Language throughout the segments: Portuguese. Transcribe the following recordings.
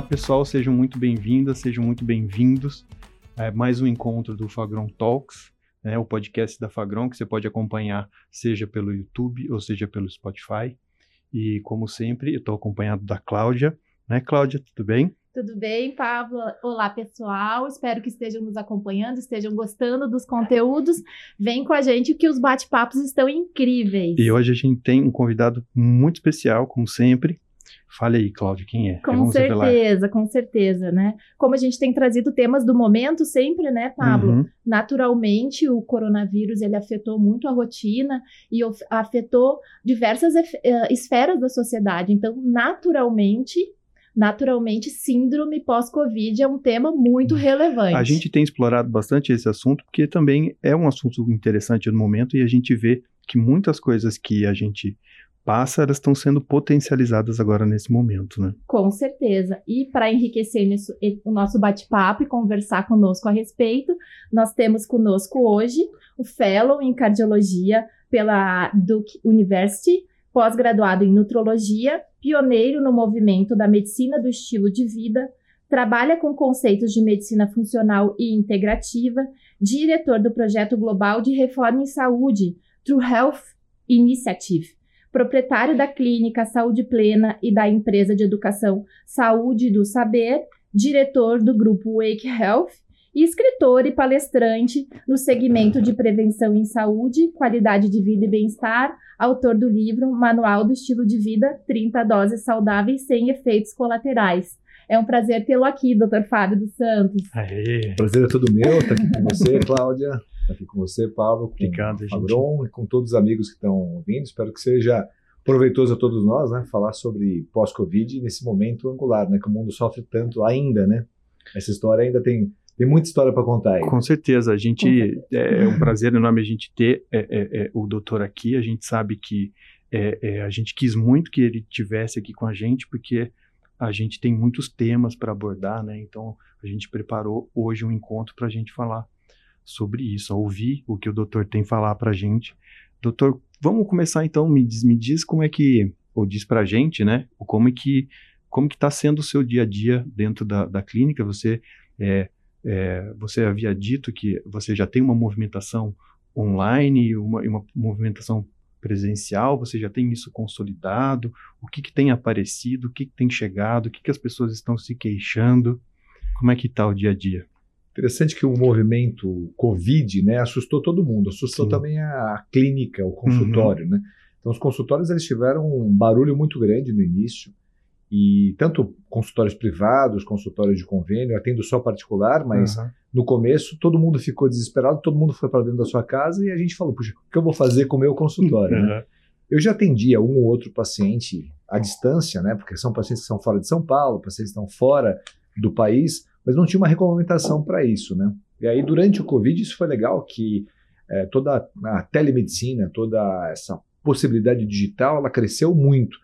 Olá, pessoal, sejam muito bem-vindas, sejam muito bem-vindos. É mais um encontro do Fagron Talks, né, o podcast da Fagron, que você pode acompanhar seja pelo YouTube ou seja pelo Spotify. E, como sempre, eu estou acompanhado da Cláudia. Né, Cláudia, tudo bem? Tudo bem, Pablo? Olá, pessoal. Espero que estejam nos acompanhando, estejam gostando dos conteúdos. Vem com a gente que os bate-papos estão incríveis. E hoje a gente tem um convidado muito especial, como sempre, Fale aí, Cláudia, quem é? Com Vamos certeza, com certeza, né? Como a gente tem trazido temas do momento sempre, né, Pablo? Uhum. Naturalmente, o coronavírus, ele afetou muito a rotina e afetou diversas uh, esferas da sociedade. Então, naturalmente, naturalmente, síndrome pós-Covid é um tema muito relevante. A gente tem explorado bastante esse assunto porque também é um assunto interessante no momento e a gente vê que muitas coisas que a gente passa, elas estão sendo potencializadas agora nesse momento, né? Com certeza. E para enriquecer nisso, o nosso bate-papo e conversar conosco a respeito, nós temos conosco hoje o Fellow em Cardiologia pela Duke University, pós-graduado em Nutrologia, pioneiro no movimento da medicina do estilo de vida, trabalha com conceitos de medicina funcional e integrativa, diretor do projeto global de reforma em saúde, True Health Initiative proprietário da clínica Saúde Plena e da empresa de educação Saúde do Saber, diretor do grupo Wake Health e escritor e palestrante no segmento de prevenção em saúde, qualidade de vida e bem-estar, autor do livro Manual do Estilo de Vida 30 Doses Saudáveis Sem Efeitos Colaterais. É um prazer tê-lo aqui, Dr. Fábio dos Santos. Aê. Prazer é todo meu estar aqui com você, Cláudia aqui com você, Pablo, com Obrigado, o Fabron e com todos os amigos que estão ouvindo. Espero que seja proveitoso a todos nós, né? Falar sobre pós-Covid nesse momento angular, né? Que o mundo sofre tanto ainda, né? Essa história ainda tem tem muita história para contar aí. Com certeza, a gente é, é um prazer enorme a gente ter é, é, é, o doutor aqui. A gente sabe que é, a gente quis muito que ele tivesse aqui com a gente, porque a gente tem muitos temas para abordar, né? Então a gente preparou hoje um encontro para a gente falar sobre isso, a ouvir o que o doutor tem falar para a gente. Doutor, vamos começar então, me diz, me diz como é que, ou diz para a gente, né, como é que como que está sendo o seu dia a dia dentro da, da clínica, você é, é, você havia dito que você já tem uma movimentação online, uma, uma movimentação presencial, você já tem isso consolidado, o que, que tem aparecido, o que, que tem chegado, o que, que as pessoas estão se queixando, como é que está o dia a dia? Interessante que o movimento Covid, né, assustou todo mundo, assustou Sim. também a, clínica, o consultório, uhum. né? Então os consultórios eles tiveram um barulho muito grande no início e tanto consultórios privados, consultórios de convênio, atendo só particular, mas uhum. no começo todo mundo ficou desesperado, todo mundo foi para dentro da sua casa e a gente falou, puxa, o que eu vou fazer com o meu consultório, uhum. né? Eu já atendia um ou outro paciente à distância, né? Porque são pacientes que estão fora de São Paulo, pacientes que estão fora do país, mas não tinha uma regulamentação para isso, né? E aí, durante o Covid, isso foi legal, que é, toda a telemedicina, toda essa possibilidade digital, ela cresceu muito.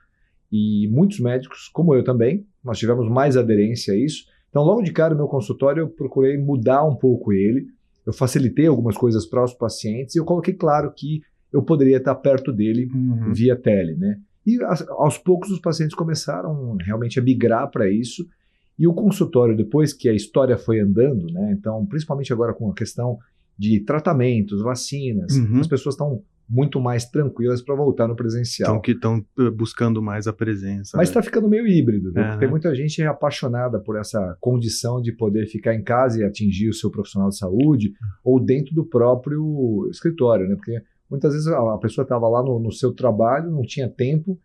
E muitos médicos, como eu também, nós tivemos mais aderência a isso. Então, logo de cara, o meu consultório, eu procurei mudar um pouco ele. Eu facilitei algumas coisas para os pacientes e eu coloquei claro que eu poderia estar perto dele uhum. via tele, né? E aos poucos os pacientes começaram realmente a migrar para isso e o consultório, depois que a história foi andando, né, então, principalmente agora com a questão de tratamentos, vacinas, uhum. as pessoas estão muito mais tranquilas para voltar no presencial. Então, que estão eh, buscando mais a presença. Mas está né? ficando meio híbrido, viu? É. Tem muita gente apaixonada por essa condição de poder ficar em casa e atingir o seu profissional de saúde, ou dentro do próprio escritório, né? Porque muitas vezes a pessoa estava lá no, no seu trabalho, não tinha tempo,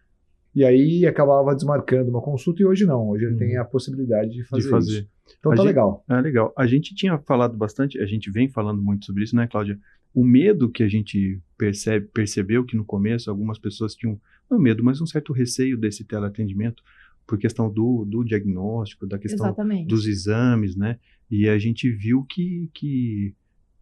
e aí acabava desmarcando uma consulta e hoje não. Hoje ele tem uhum. a possibilidade de fazer, de fazer. isso. Então a tá gente, legal. É legal. A gente tinha falado bastante, a gente vem falando muito sobre isso, né, Cláudia? O medo que a gente percebe, percebeu que no começo algumas pessoas tinham, não medo, mas um certo receio desse teleatendimento por questão do, do diagnóstico, da questão Exatamente. dos exames, né? E a gente viu que, que,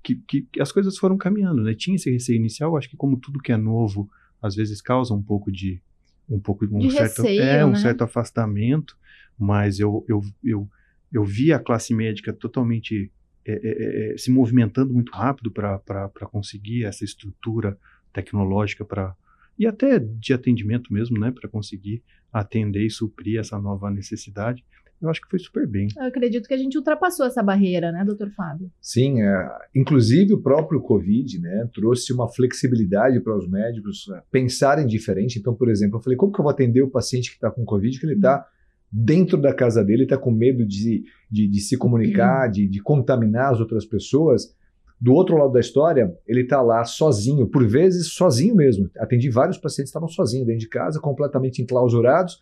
que, que, as coisas foram caminhando, né? Tinha esse receio inicial, acho que como tudo que é novo, às vezes causa um pouco de, um pouco um de certo receio, é um né? certo afastamento, mas eu eu, eu, eu vi a classe médica totalmente é, é, é, é se movimentando muito rápido para conseguir essa estrutura tecnológica para e até de atendimento mesmo, né, para conseguir atender e suprir essa nova necessidade. Eu acho que foi super bem. Eu acredito que a gente ultrapassou essa barreira, né, doutor Fábio? Sim, é, inclusive o próprio Covid né, trouxe uma flexibilidade para os médicos é, pensarem diferente. Então, por exemplo, eu falei, como que eu vou atender o paciente que está com Covid, que ele está dentro da casa dele, está com medo de, de, de se comunicar, de, de contaminar as outras pessoas. Do outro lado da história, ele está lá sozinho, por vezes sozinho mesmo. Atendi vários pacientes que estavam sozinhos dentro de casa, completamente enclausurados.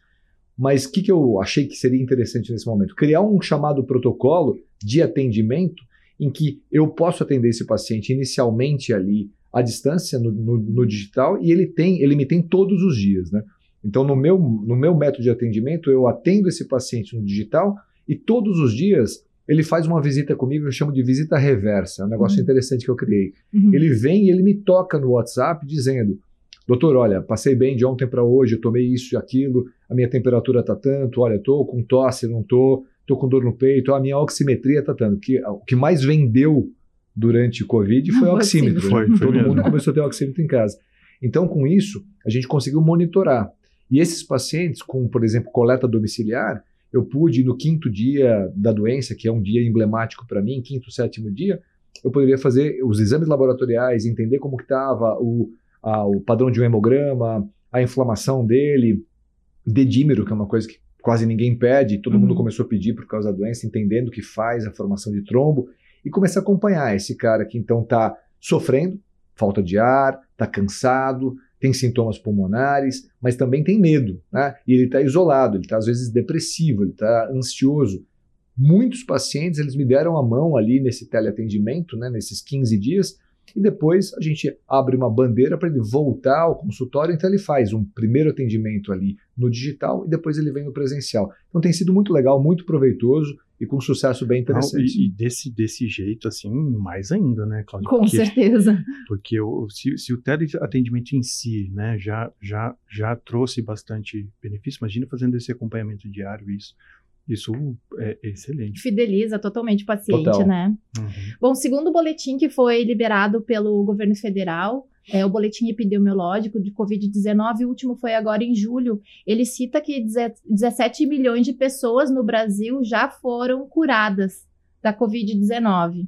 Mas o que, que eu achei que seria interessante nesse momento? Criar um chamado protocolo de atendimento em que eu posso atender esse paciente inicialmente ali à distância, no, no, no digital, e ele tem, ele me tem todos os dias, né? Então, no meu, no meu método de atendimento, eu atendo esse paciente no digital e todos os dias ele faz uma visita comigo, eu chamo de visita reversa, é um negócio uhum. interessante que eu criei. Uhum. Ele vem e ele me toca no WhatsApp dizendo: Doutor, olha, passei bem de ontem para hoje, eu tomei isso e aquilo, a minha temperatura está tanto, olha, estou com tosse, não estou, estou com dor no peito, a minha oximetria está tanto. Que, o que mais vendeu durante o Covid foi o oxímetro. Foi, foi Todo mesmo. mundo começou a ter oxímetro em casa. Então, com isso, a gente conseguiu monitorar. E esses pacientes, com, por exemplo, coleta domiciliar, eu pude, no quinto dia da doença, que é um dia emblemático para mim, quinto, sétimo dia, eu poderia fazer os exames laboratoriais, entender como estava o, o padrão de um hemograma, a inflamação dele, dedímero, que é uma coisa que quase ninguém pede, todo uhum. mundo começou a pedir por causa da doença, entendendo o que faz a formação de trombo, e começar a acompanhar esse cara que então está sofrendo, falta de ar, está cansado, tem sintomas pulmonares, mas também tem medo, né? E ele está isolado, ele está às vezes depressivo, ele está ansioso. Muitos pacientes eles me deram a mão ali nesse teleatendimento, né, nesses 15 dias, e depois a gente abre uma bandeira para ele voltar ao consultório, então ele faz um primeiro atendimento ali no digital e depois ele vem no presencial. Então tem sido muito legal, muito proveitoso e com sucesso bem interessante. Não, e, e, desse, desse jeito, assim, mais ainda, né, Cláudio? Com porque, certeza. Porque o, se, se o teleatendimento em si, né, já, já, já trouxe bastante benefício, imagina fazendo esse acompanhamento diário, isso. Isso é excelente. Fideliza totalmente o paciente, Total. né? Uhum. Bom, segundo o boletim que foi liberado pelo governo federal, é, o boletim epidemiológico de Covid-19, o último foi agora em julho, ele cita que 17 milhões de pessoas no Brasil já foram curadas da Covid-19.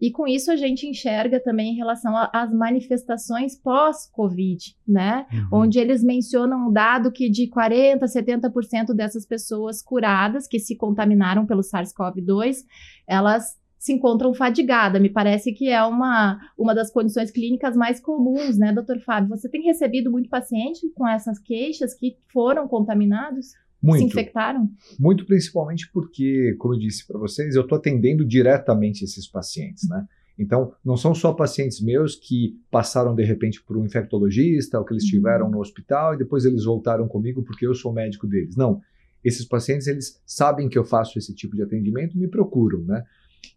E com isso a gente enxerga também em relação às manifestações pós-Covid, né? Uhum. Onde eles mencionam um dado que de 40% a 70% dessas pessoas curadas que se contaminaram pelo SARS-CoV-2, elas se encontram fadigadas. Me parece que é uma, uma das condições clínicas mais comuns, né, doutor Fábio? Você tem recebido muito paciente com essas queixas que foram contaminados? Muito. Se infectaram? Muito, principalmente porque, como eu disse para vocês, eu estou atendendo diretamente esses pacientes, né? Então, não são só pacientes meus que passaram de repente por um infectologista ou que eles uhum. estiveram no hospital e depois eles voltaram comigo porque eu sou médico deles. Não. Esses pacientes, eles sabem que eu faço esse tipo de atendimento e me procuram, né?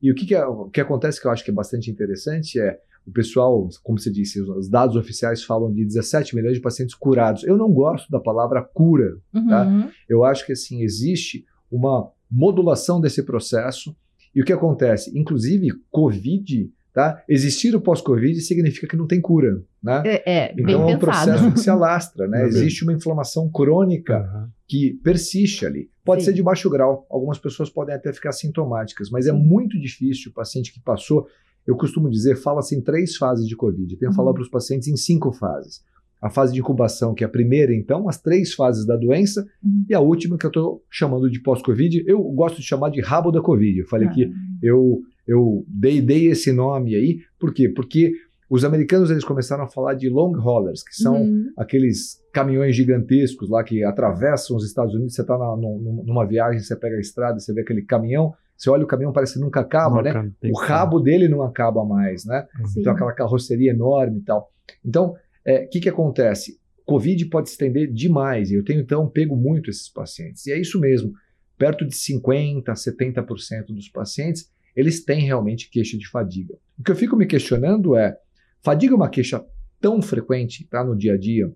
E o que, que, é, o que acontece que eu acho que é bastante interessante é o pessoal, como você disse, os dados oficiais falam de 17 milhões de pacientes curados. Eu não gosto da palavra cura, tá? uhum. tá? Eu acho que assim existe uma modulação desse processo. E o que acontece? Inclusive, Covid, tá? Existir o pós-Covid significa que não tem cura, né? É, é então é um processo que se alastra, né? Existe uma inflamação crônica uhum. que persiste ali. Pode Sim. ser de baixo grau, algumas pessoas podem até ficar sintomáticas, mas é muito difícil o paciente que passou eu costumo dizer, fala-se em três fases de Covid. Eu tenho uhum. falado para os pacientes em cinco fases. A fase de incubação, que é a primeira, então, as três fases da doença, uhum. e a última, que eu estou chamando de pós-Covid. Eu gosto de chamar de rabo da Covid. Eu falei uhum. que eu, eu dei, dei esse nome aí, por quê? Porque os americanos eles começaram a falar de long haulers, que são uhum. aqueles caminhões gigantescos lá que atravessam os Estados Unidos. Você está numa viagem, você pega a estrada, você vê aquele caminhão, você olha o caminhão, parece que nunca acaba, nunca, né? O rabo dele não acaba mais, né? Sim. Então, aquela carroceria enorme e tal. Então, o é, que, que acontece? Covid pode se estender demais. E eu tenho, então, pego muito esses pacientes. E é isso mesmo. Perto de 50%, 70% dos pacientes, eles têm realmente queixa de fadiga. O que eu fico me questionando é, fadiga é uma queixa tão frequente tá, no dia a dia,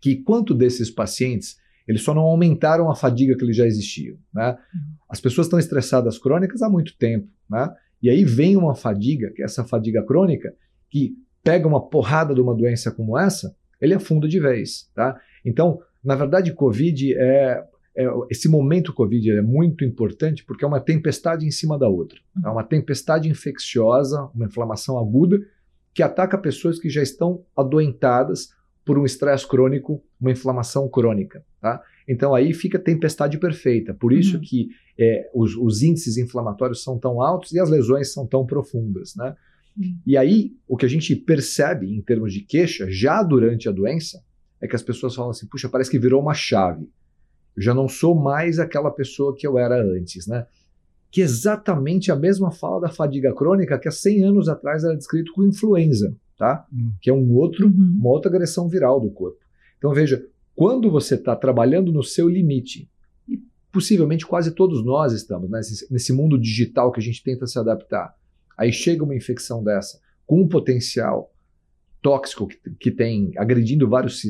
que quanto desses pacientes eles só não aumentaram a fadiga que eles já existiam. Né? As pessoas estão estressadas crônicas há muito tempo. Né? E aí vem uma fadiga, que é essa fadiga crônica, que pega uma porrada de uma doença como essa, ele afunda de vez. Tá? Então, na verdade, Covid é, é, esse momento Covid é muito importante porque é uma tempestade em cima da outra. É uma tempestade infecciosa, uma inflamação aguda que ataca pessoas que já estão adoentadas por um estresse crônico, uma inflamação crônica. Tá? Então aí fica a tempestade perfeita. Por isso uhum. que é, os, os, índices inflamatórios são tão altos e as lesões são tão profundas. Né? Uhum. E aí o que a gente percebe em termos de queixa, já durante a doença, é que as pessoas falam assim: puxa, parece que virou uma chave. Eu já não sou mais aquela pessoa que eu era antes, né? Que é exatamente a mesma fala da fadiga crônica que há 100 anos atrás era descrito com influenza, tá? Hum. Que é um outro, uhum. uma outra agressão viral do corpo. Então veja, quando você está trabalhando no seu limite, e possivelmente quase todos nós estamos né, nesse, nesse mundo digital que a gente tenta se adaptar, aí chega uma infecção dessa com um potencial tóxico que, que tem agredindo vários,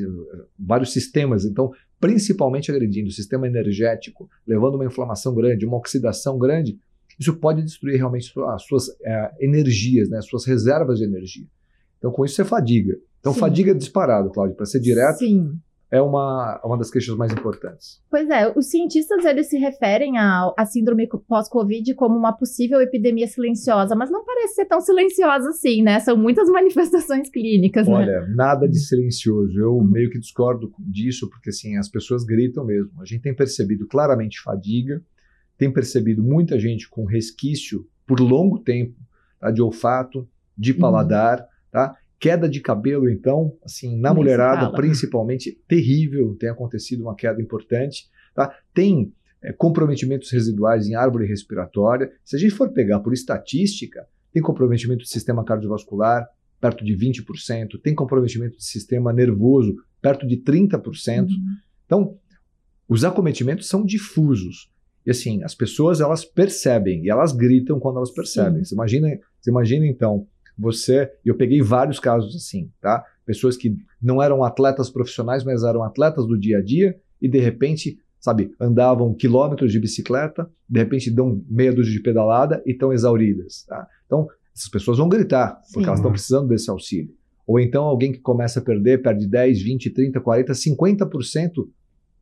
vários sistemas, então principalmente agredindo o sistema energético, levando uma inflamação grande, uma oxidação grande, isso pode destruir realmente as suas é, energias, né, as suas reservas de energia. Então, com isso, você fadiga. Então, Sim. fadiga disparado, Cláudio, para ser direto. Sim é uma, uma das queixas mais importantes. Pois é, os cientistas eles se referem à, à síndrome pós-Covid como uma possível epidemia silenciosa, mas não parece ser tão silenciosa assim, né? São muitas manifestações clínicas, né? Olha, né? nada de silencioso. Eu uhum. meio que discordo disso, porque assim, as pessoas gritam mesmo. A gente tem percebido claramente fadiga, tem percebido muita gente com resquício por longo tempo tá, de olfato, de uhum. paladar, uhum. Tá? Queda de cabelo, então, assim, na mulherada, principalmente, terrível, tem acontecido uma queda importante. Tá? Tem é, comprometimentos residuais em árvore respiratória. Se a gente for pegar por estatística, tem comprometimento do sistema cardiovascular, perto de 20%, tem comprometimento do sistema nervoso, perto de 30%. Uhum. Então, os acometimentos são difusos. E assim, as pessoas elas percebem e elas gritam quando elas percebem. Você imagina, você imagina então você, eu peguei vários casos assim, tá? Pessoas que não eram atletas profissionais, mas eram atletas do dia a dia e de repente, sabe, andavam quilômetros de bicicleta, de repente dão meia dúzia de pedalada e estão exauridas, tá? Então, essas pessoas vão gritar, porque Sim. elas estão precisando desse auxílio. Ou então alguém que começa a perder, perde 10, 20, 30, 40, 50%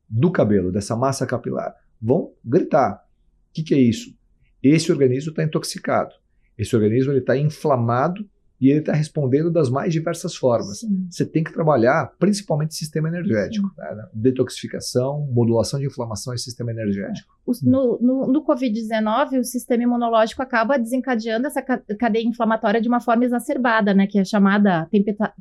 do cabelo, dessa massa capilar. Vão gritar. O que, que é isso? Esse organismo está intoxicado. Esse organismo está inflamado e ele está respondendo das mais diversas formas. Sim. Você tem que trabalhar principalmente sistema energético, né? detoxificação, modulação de inflamação e sistema energético. No, no, no Covid-19, o sistema imunológico acaba desencadeando essa cadeia inflamatória de uma forma exacerbada, né, que é chamada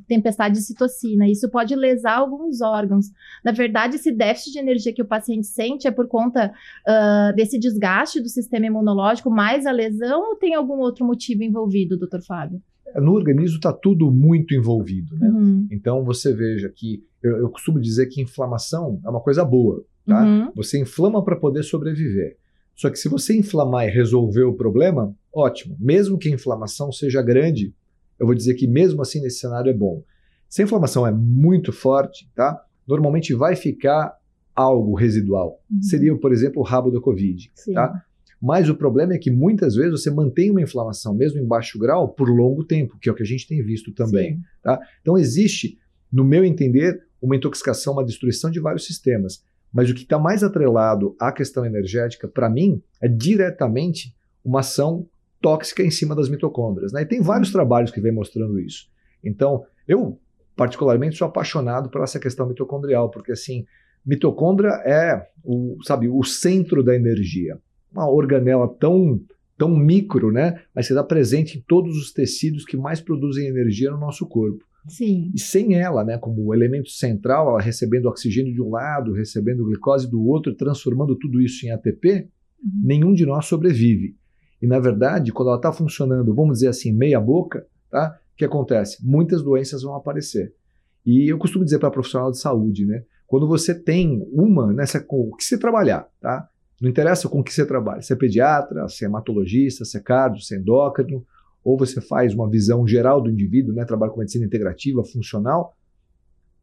tempestade de citocina. Isso pode lesar alguns órgãos. Na verdade, esse déficit de energia que o paciente sente é por conta uh, desse desgaste do sistema imunológico, mais a lesão, ou tem algum outro motivo envolvido, doutor Fábio? No organismo está tudo muito envolvido. Né? Uhum. Então você veja que eu, eu, costumo dizer que inflamação é uma coisa boa. Tá? Uhum. Você inflama para poder sobreviver. Só que se você inflamar e resolver o problema, ótimo. Mesmo que a inflamação seja grande, eu vou dizer que mesmo assim nesse cenário é bom. Se a inflamação é muito forte, tá? normalmente vai ficar algo residual. Uhum. Seria, por exemplo, o rabo da Covid. Tá? Mas o problema é que muitas vezes você mantém uma inflamação, mesmo em baixo grau, por longo tempo, que é o que a gente tem visto também. Tá? Então existe, no meu entender, uma intoxicação, uma destruição de vários sistemas. Mas o que está mais atrelado à questão energética, para mim, é diretamente uma ação tóxica em cima das mitocôndrias. Né? E tem vários trabalhos que vêm mostrando isso. Então, eu, particularmente, sou apaixonado por essa questão mitocondrial, porque, assim, mitocôndria é o, sabe, o centro da energia uma organela tão, tão micro, né? Mas que está presente em todos os tecidos que mais produzem energia no nosso corpo. Sim. E sem ela, né, como elemento central, ela recebendo oxigênio de um lado, recebendo glicose do outro, transformando tudo isso em ATP, uhum. nenhum de nós sobrevive. E na verdade, quando ela está funcionando, vamos dizer assim, meia boca, tá? O que acontece? Muitas doenças vão aparecer. E eu costumo dizer para profissional de saúde, né? Quando você tem uma nessa com o que você trabalhar, tá? Não interessa com o que você trabalha, se é pediatra, se é hematologista, se é cardio, se é endócrino, ou você faz uma visão geral do indivíduo, né, trabalha com medicina integrativa, funcional,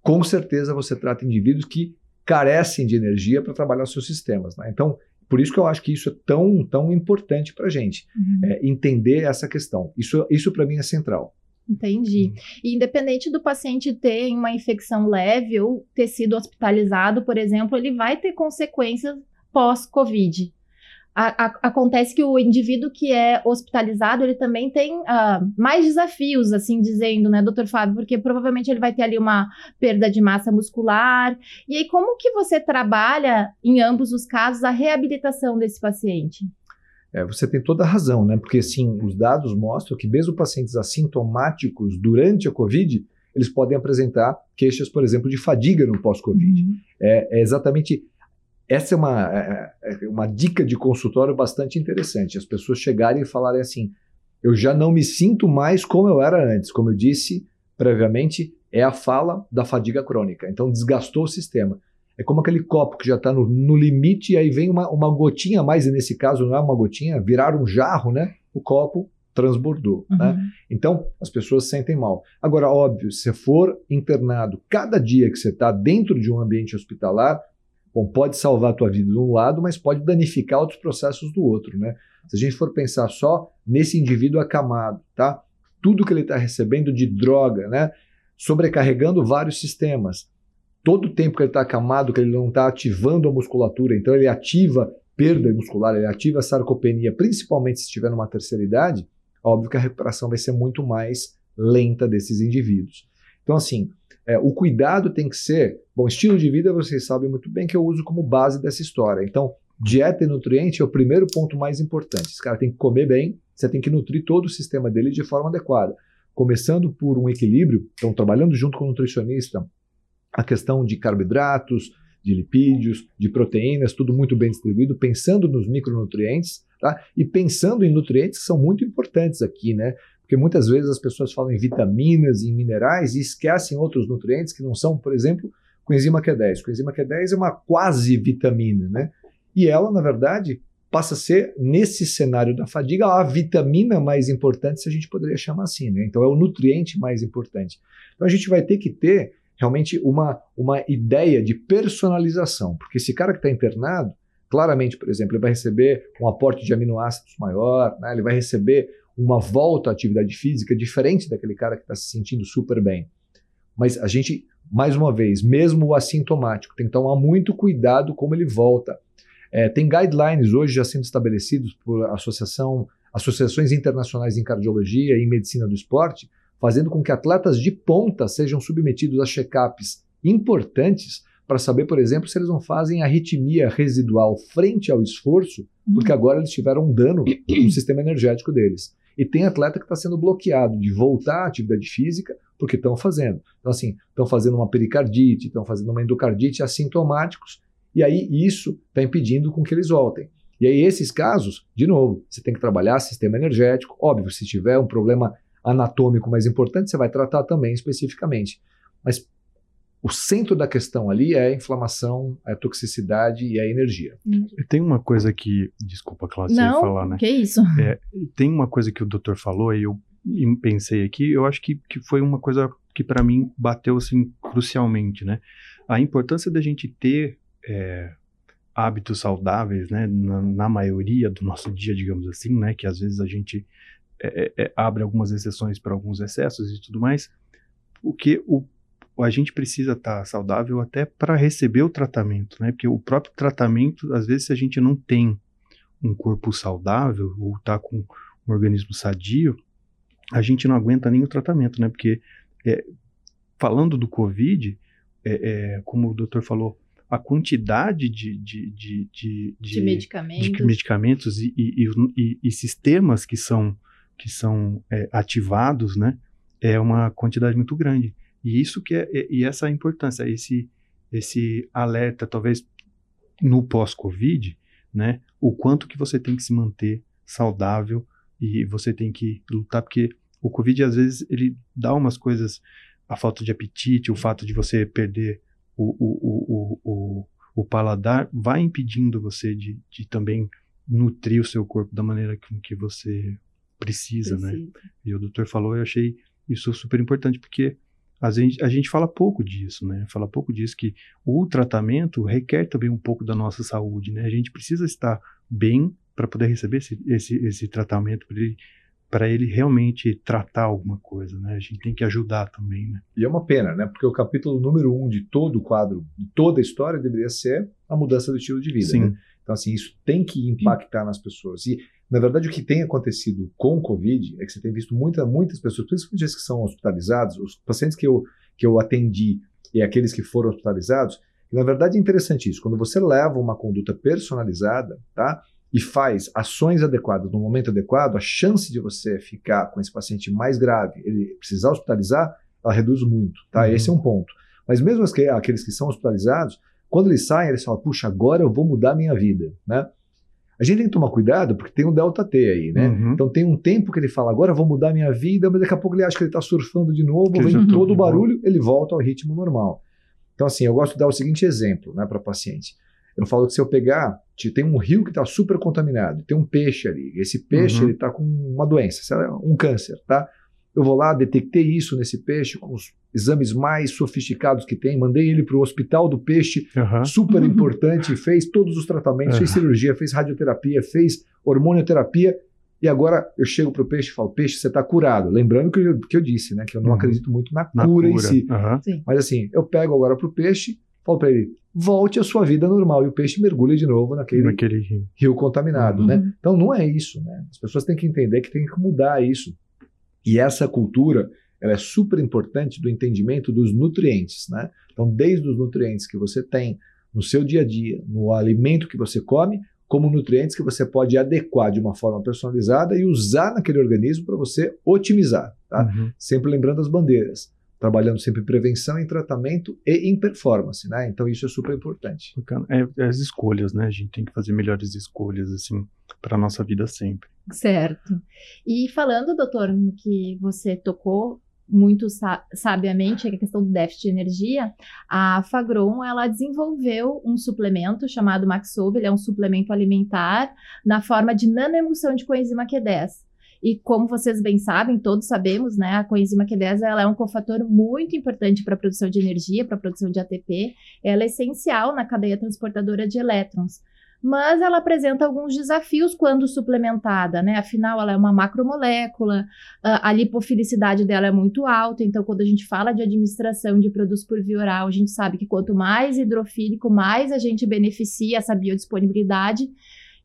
com certeza você trata indivíduos que carecem de energia para trabalhar os seus sistemas. Né? Então, por isso que eu acho que isso é tão, tão importante para a gente, uhum. é, entender essa questão. Isso, isso para mim é central. Entendi. E independente do paciente ter uma infecção leve ou ter sido hospitalizado, por exemplo, ele vai ter consequências pós-Covid. Acontece que o indivíduo que é hospitalizado, ele também tem uh, mais desafios, assim dizendo, né, doutor Fábio? Porque provavelmente ele vai ter ali uma perda de massa muscular. E aí, como que você trabalha, em ambos os casos, a reabilitação desse paciente? É, você tem toda a razão, né? Porque sim, os dados mostram que mesmo pacientes assintomáticos durante a COVID, eles podem apresentar queixas, por exemplo, de fadiga no pós-Covid. Uhum. É, é, exatamente essa é uma, é, é uma dica de consultório bastante interessante. As pessoas chegarem e falarem assim: eu já não me sinto mais como eu era antes. Como eu disse previamente, é a fala da fadiga crônica. Então desgastou o sistema. É como aquele copo que já está no, no, limite e aí vem uma, uma gotinha a mais, e nesse caso não é uma gotinha, virar um jarro, né? O copo transbordou. Né? Uhum. Né? Então, as pessoas se sentem mal. Agora, óbvio, se for internado cada dia que você está dentro de um ambiente hospitalar, bom, pode salvar a tua vida de um lado, mas pode danificar outros processos do outro. Né? Se a gente for pensar só nesse indivíduo acamado, tá? tudo que ele está recebendo de droga, né? sobrecarregando vários sistemas, todo o tempo que ele está acamado, que ele não está ativando a musculatura, então ele ativa perda muscular, ele ativa a sarcopenia, principalmente se estiver numa terceira idade, óbvio que a recuperação vai ser muito mais lenta desses indivíduos. Então, assim, é, o cuidado tem que ser. Bom, estilo de vida vocês sabem muito bem que eu uso como base dessa história. Então, dieta e nutriente é o primeiro ponto mais importante. Esse cara tem que comer bem, você tem que nutrir todo o sistema dele de forma adequada. Começando por um equilíbrio, então, trabalhando junto com o nutricionista, a questão de carboidratos, de lipídios, de proteínas, tudo muito bem distribuído, pensando nos micronutrientes, tá? E pensando em nutrientes que são muito importantes aqui, né? Porque muitas vezes as pessoas falam em vitaminas e minerais e esquecem outros nutrientes que não são, por exemplo, coenzima Q10. Coenzima Q10 é uma quase vitamina, né? E ela, na verdade, passa a ser, nesse cenário da fadiga, a vitamina mais importante, se a gente poderia chamar assim, né? Então é o nutriente mais importante. Então a gente vai ter que ter realmente uma, uma ideia de personalização, porque esse cara que está internado, claramente, por exemplo, ele vai receber um aporte de aminoácidos maior, né? ele vai receber uma volta à atividade física diferente daquele cara que está se sentindo super bem. Mas a gente, mais uma vez, mesmo o assintomático, tem que tomar muito cuidado como ele volta. É, tem guidelines hoje já sendo estabelecidos por associação, associações internacionais em cardiologia e medicina do esporte, fazendo com que atletas de ponta sejam submetidos a check-ups importantes para saber, por exemplo, se eles não fazem arritmia residual frente ao esforço, porque uhum. agora eles tiveram um dano no sistema energético deles. E tem atleta que está sendo bloqueado de voltar à atividade física porque estão fazendo. Então, assim, estão fazendo uma pericardite, estão fazendo uma endocardite assintomáticos, e aí isso está impedindo com que eles voltem. E aí, esses casos, de novo, você tem que trabalhar sistema energético. Óbvio, se tiver um problema anatômico mais importante, você vai tratar também especificamente. Mas o centro da questão ali é a inflamação, a toxicidade e a energia. Tem uma coisa que, desculpa, Cláudia, Não, falar, né? que isso? É, tem uma coisa que o doutor falou e eu pensei aqui, eu acho que, que foi uma coisa que para mim bateu assim crucialmente, né? A importância da gente ter é, hábitos saudáveis, né? Na, na, maioria do nosso dia, digamos assim, né? Que às vezes a gente é, é, é, abre algumas exceções para alguns excessos e tudo mais, porque o, a gente precisa estar tá saudável até para receber o tratamento, né? Porque o próprio tratamento, às vezes, se a gente não tem um corpo saudável ou está com um organismo sadio, a gente não aguenta nem o tratamento, né? Porque é, falando do Covid, é, é, como o doutor falou, a quantidade de, de, de, de, de medicamentos, de medicamentos e, e, e, e, sistemas que são que são é, ativados, né, é uma quantidade muito grande. E isso que é, e essa importância, esse, esse alerta, talvez no pós-Covid, né, o quanto que você tem que se manter saudável e você tem que lutar, porque o Covid, às vezes, ele dá umas coisas, a falta de apetite, o fato de você perder o, o, o, o, o paladar, vai impedindo você de, de também nutrir o seu corpo da maneira que, que você precisa, né? precisa. né? E o doutor falou, eu achei isso super importante, porque a gente, a gente fala pouco disso, né? Fala pouco disso, que o tratamento requer também um pouco da nossa saúde, né? A gente precisa estar bem para poder receber esse, esse, esse tratamento, para ele realmente tratar alguma coisa, né? A gente tem que ajudar também, né? E é uma pena, né? Porque o capítulo número um de todo o quadro, de toda a história, deveria ser a mudança do estilo de vida. Sim. Né? Então, assim, isso tem que impactar nas pessoas. E, na verdade, o que tem acontecido com o Covid é que você tem visto muita, muitas pessoas, principalmente as que são hospitalizados, os pacientes que eu, que eu atendi e aqueles que foram hospitalizados, na verdade é interessante isso. Quando você leva uma conduta personalizada, tá? e faz ações adequadas no momento adequado, a chance de você ficar com esse paciente mais grave, ele precisar hospitalizar, ela reduz muito, tá? Uhum. Esse é um ponto. Mas mesmo aqueles que são hospitalizados, quando eles saem, eles falam, puxa, agora eu vou mudar a minha vida, né? A gente tem que tomar cuidado porque tem um delta T aí, né? Uhum. Então tem um tempo que ele fala, agora vou mudar a minha vida, mas daqui a pouco ele acha que ele está surfando de novo, que vem todo o barulho, ele volta ao ritmo normal. Então assim, eu gosto de dar o seguinte exemplo né, para paciente. Eu falo que se eu pegar, tem um rio que está super contaminado, tem um peixe ali. Esse peixe uhum. ele está com uma doença, um câncer, tá? Eu vou lá, detectei isso nesse peixe com os exames mais sofisticados que tem, mandei ele para o hospital do peixe, uhum. super uhum. importante, fez todos os tratamentos, fez cirurgia, fez radioterapia, fez hormonioterapia, e agora eu chego para o peixe e falo, peixe, você está curado. Lembrando que eu, que eu disse, né, que eu não uhum. acredito muito na, na cura, cura, em si. Mas assim, eu pego agora para o peixe, falo para ele, volte à sua vida normal. E o peixe mergulha de novo naquele, naquele rio. rio. contaminado. Uhum. Né? Então não é isso. Né? As pessoas têm que entender que tem que mudar isso. E essa cultura ela é super importante do entendimento dos nutrientes. Né? Então, desde os nutrientes que você tem no seu dia a dia, no alimento que você come, como nutrientes que você pode adequar de uma forma personalizada e usar naquele organismo para você otimizar. Tá? Uhum. Sempre lembrando as bandeiras trabalhando sempre em prevenção, em tratamento e em performance, né? Então isso é super importante. É, é as escolhas, né? A gente tem que fazer melhores escolhas assim para nossa vida sempre. Certo. E falando, doutor, no que você tocou muito sa sabiamente, é a questão do déficit de energia, a Fagron ela desenvolveu um suplemento chamado Maxov, ele é um suplemento alimentar na forma de nanoemulsão de coenzima Q10. E como vocês bem sabem, todos sabemos, né, a coenzima Q10 ela é um cofator muito importante para a produção de energia, para a produção de ATP. Ela é essencial na cadeia transportadora de elétrons. Mas ela apresenta alguns desafios quando suplementada, né? Afinal, ela é uma macromolécula, a lipofilicidade dela é muito alta, então quando a gente fala de administração de produtos por via oral, a gente sabe que quanto mais hidrofílico, mais a gente beneficia essa biodisponibilidade.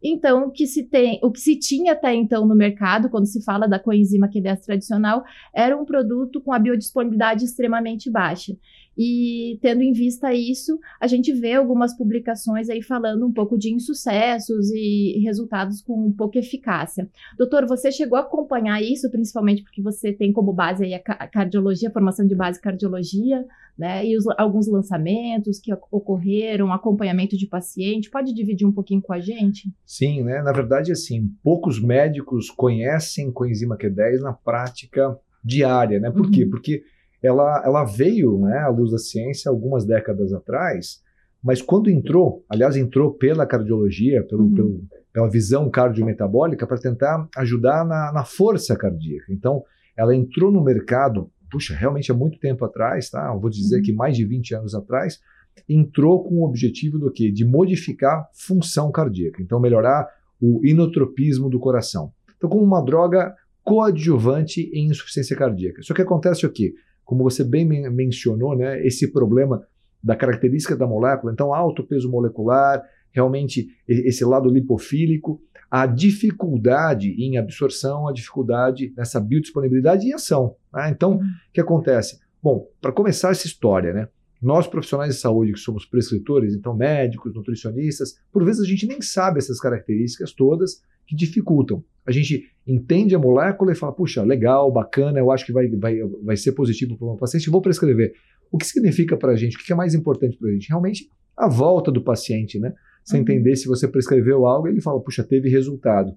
Então, o que se tem, o que se tinha até então no mercado, quando se fala da coenzima Q10 tradicional, era um produto com a biodisponibilidade extremamente baixa. E tendo em vista isso, a gente vê algumas publicações aí falando um pouco de insucessos e resultados com pouca eficácia. Doutor, você chegou a acompanhar isso, principalmente porque você tem como base aí a cardiologia, a formação de base cardiologia, né? E os, alguns lançamentos que ocorreram, acompanhamento de paciente. Pode dividir um pouquinho com a gente? Sim, né? Na verdade, assim, poucos médicos conhecem coenzima Q10 na prática diária, né? Por uhum. quê? Porque ela, ela veio né, à luz da ciência algumas décadas atrás, mas quando entrou, aliás, entrou pela cardiologia, pelo, uhum. pelo pela visão cardiometabólica, para tentar ajudar na, na força cardíaca. Então, ela entrou no mercado, puxa, realmente há muito tempo atrás, tá? Eu vou dizer uhum. que mais de 20 anos atrás, entrou com o objetivo do quê? De modificar função cardíaca, então melhorar o inotropismo do coração. Então, como uma droga coadjuvante em insuficiência cardíaca. Só que acontece o quê? Como você bem mencionou, né, esse problema da característica da molécula, então alto peso molecular, realmente esse lado lipofílico, a dificuldade em absorção, a dificuldade nessa biodisponibilidade e ação. Né? Então, uhum. o que acontece? Bom, para começar essa história, né, nós profissionais de saúde que somos prescritores, então médicos, nutricionistas, por vezes a gente nem sabe essas características todas que dificultam. A gente entende a molécula e fala, puxa, legal, bacana, eu acho que vai, vai, vai ser positivo para o meu paciente, vou prescrever. O que significa para a gente? O que é mais importante para a gente? Realmente a volta do paciente, né? Você uhum. entender se você prescreveu algo, ele fala, puxa, teve resultado.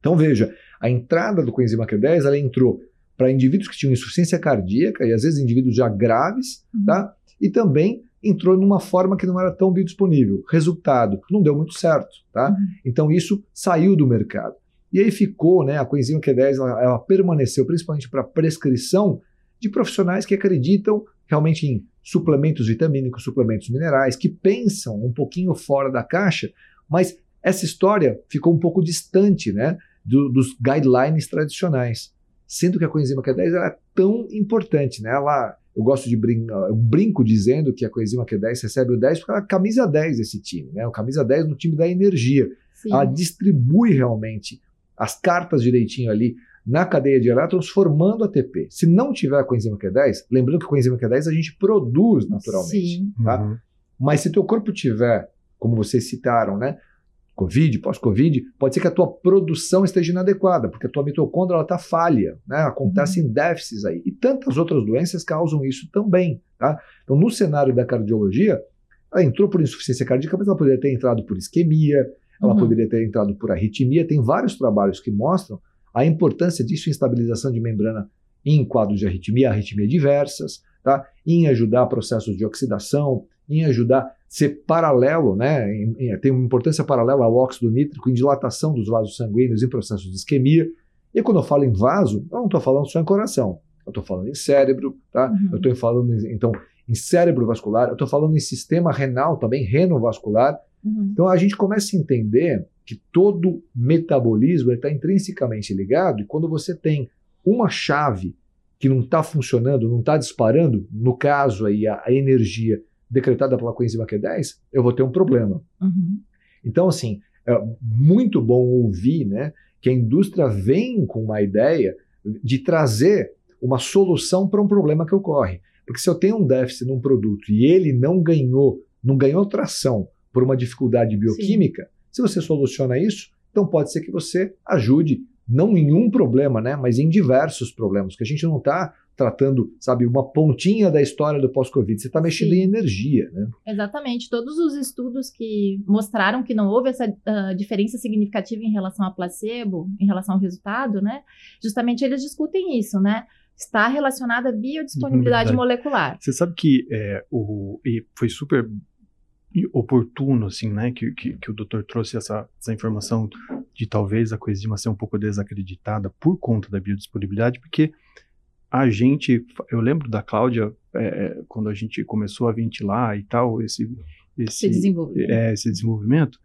Então veja, a entrada do coenzima Q10, ela entrou para indivíduos que tinham insuficiência cardíaca e às vezes indivíduos já graves, uhum. tá? E também entrou numa forma que não era tão biodisponível. Resultado, não deu muito certo, tá? Uhum. Então isso saiu do mercado. E aí ficou, né, a coenzima Q10, ela, ela permaneceu principalmente para prescrição de profissionais que acreditam realmente em suplementos vitamínicos, suplementos minerais, que pensam um pouquinho fora da caixa, mas essa história ficou um pouco distante, né? do, dos guidelines tradicionais. Sendo que a coenzima Q10 é tão importante, né? Ela, eu gosto de brincar, eu brinco dizendo que a coenzima Q10 recebe o 10 porque ela é a camisa 10 desse time, né? O camisa 10 no time da energia. Sim. Ela distribui realmente as cartas direitinho ali na cadeia de elétrons, formando ATP. Se não tiver a coenzima Q10, lembrando que a coenzima Q10 a gente produz naturalmente, Sim. tá? Uhum. Mas se teu corpo tiver, como vocês citaram, né, Covid, pós-Covid, pode ser que a tua produção esteja inadequada, porque a tua mitocôndria está falha, né? acontecem uhum. déficits aí. E tantas outras doenças causam isso também. Tá? Então, no cenário da cardiologia, ela entrou por insuficiência cardíaca, mas ela poderia ter entrado por isquemia, ela uhum. poderia ter entrado por arritmia. Tem vários trabalhos que mostram a importância disso em estabilização de membrana em quadros de arritmia, arritmia diversas, tá? em ajudar processos de oxidação, em ajudar ser paralelo, né? Em, em, tem uma importância paralela ao óxido nítrico em dilatação dos vasos sanguíneos em processos de isquemia. E quando eu falo em vaso, eu não estou falando só em coração, eu estou falando em cérebro, tá? Uhum. Eu estou falando, então, em cérebro vascular, eu estou falando em sistema renal também, renovascular. Uhum. Então a gente começa a entender que todo metabolismo está intrinsecamente ligado, e quando você tem uma chave que não está funcionando, não está disparando, no caso aí a, a energia decretada pela coenzima Q10, eu vou ter um problema. Uhum. Então, assim, é muito bom ouvir né, que a indústria vem com uma ideia de trazer uma solução para um problema que ocorre. Porque se eu tenho um déficit num produto e ele não ganhou, não ganhou tração por uma dificuldade bioquímica, Sim. se você soluciona isso, então pode ser que você ajude não em um problema, né, mas em diversos problemas, que a gente não está tratando, sabe, uma pontinha da história do pós-Covid. Você está mexendo Sim. em energia, né? Exatamente. Todos os estudos que mostraram que não houve essa uh, diferença significativa em relação a placebo, em relação ao resultado, né? Justamente eles discutem isso, né? Está relacionada à biodisponibilidade molecular. Você sabe que é, o, e foi super oportuno, assim, né, que, que, que o doutor trouxe essa, essa informação de talvez a coenzima ser um pouco desacreditada por conta da biodisponibilidade, porque a gente, eu lembro da Cláudia, é, é, quando a gente começou a ventilar e tal, esse, esse, desenvolvimento. É, esse desenvolvimento,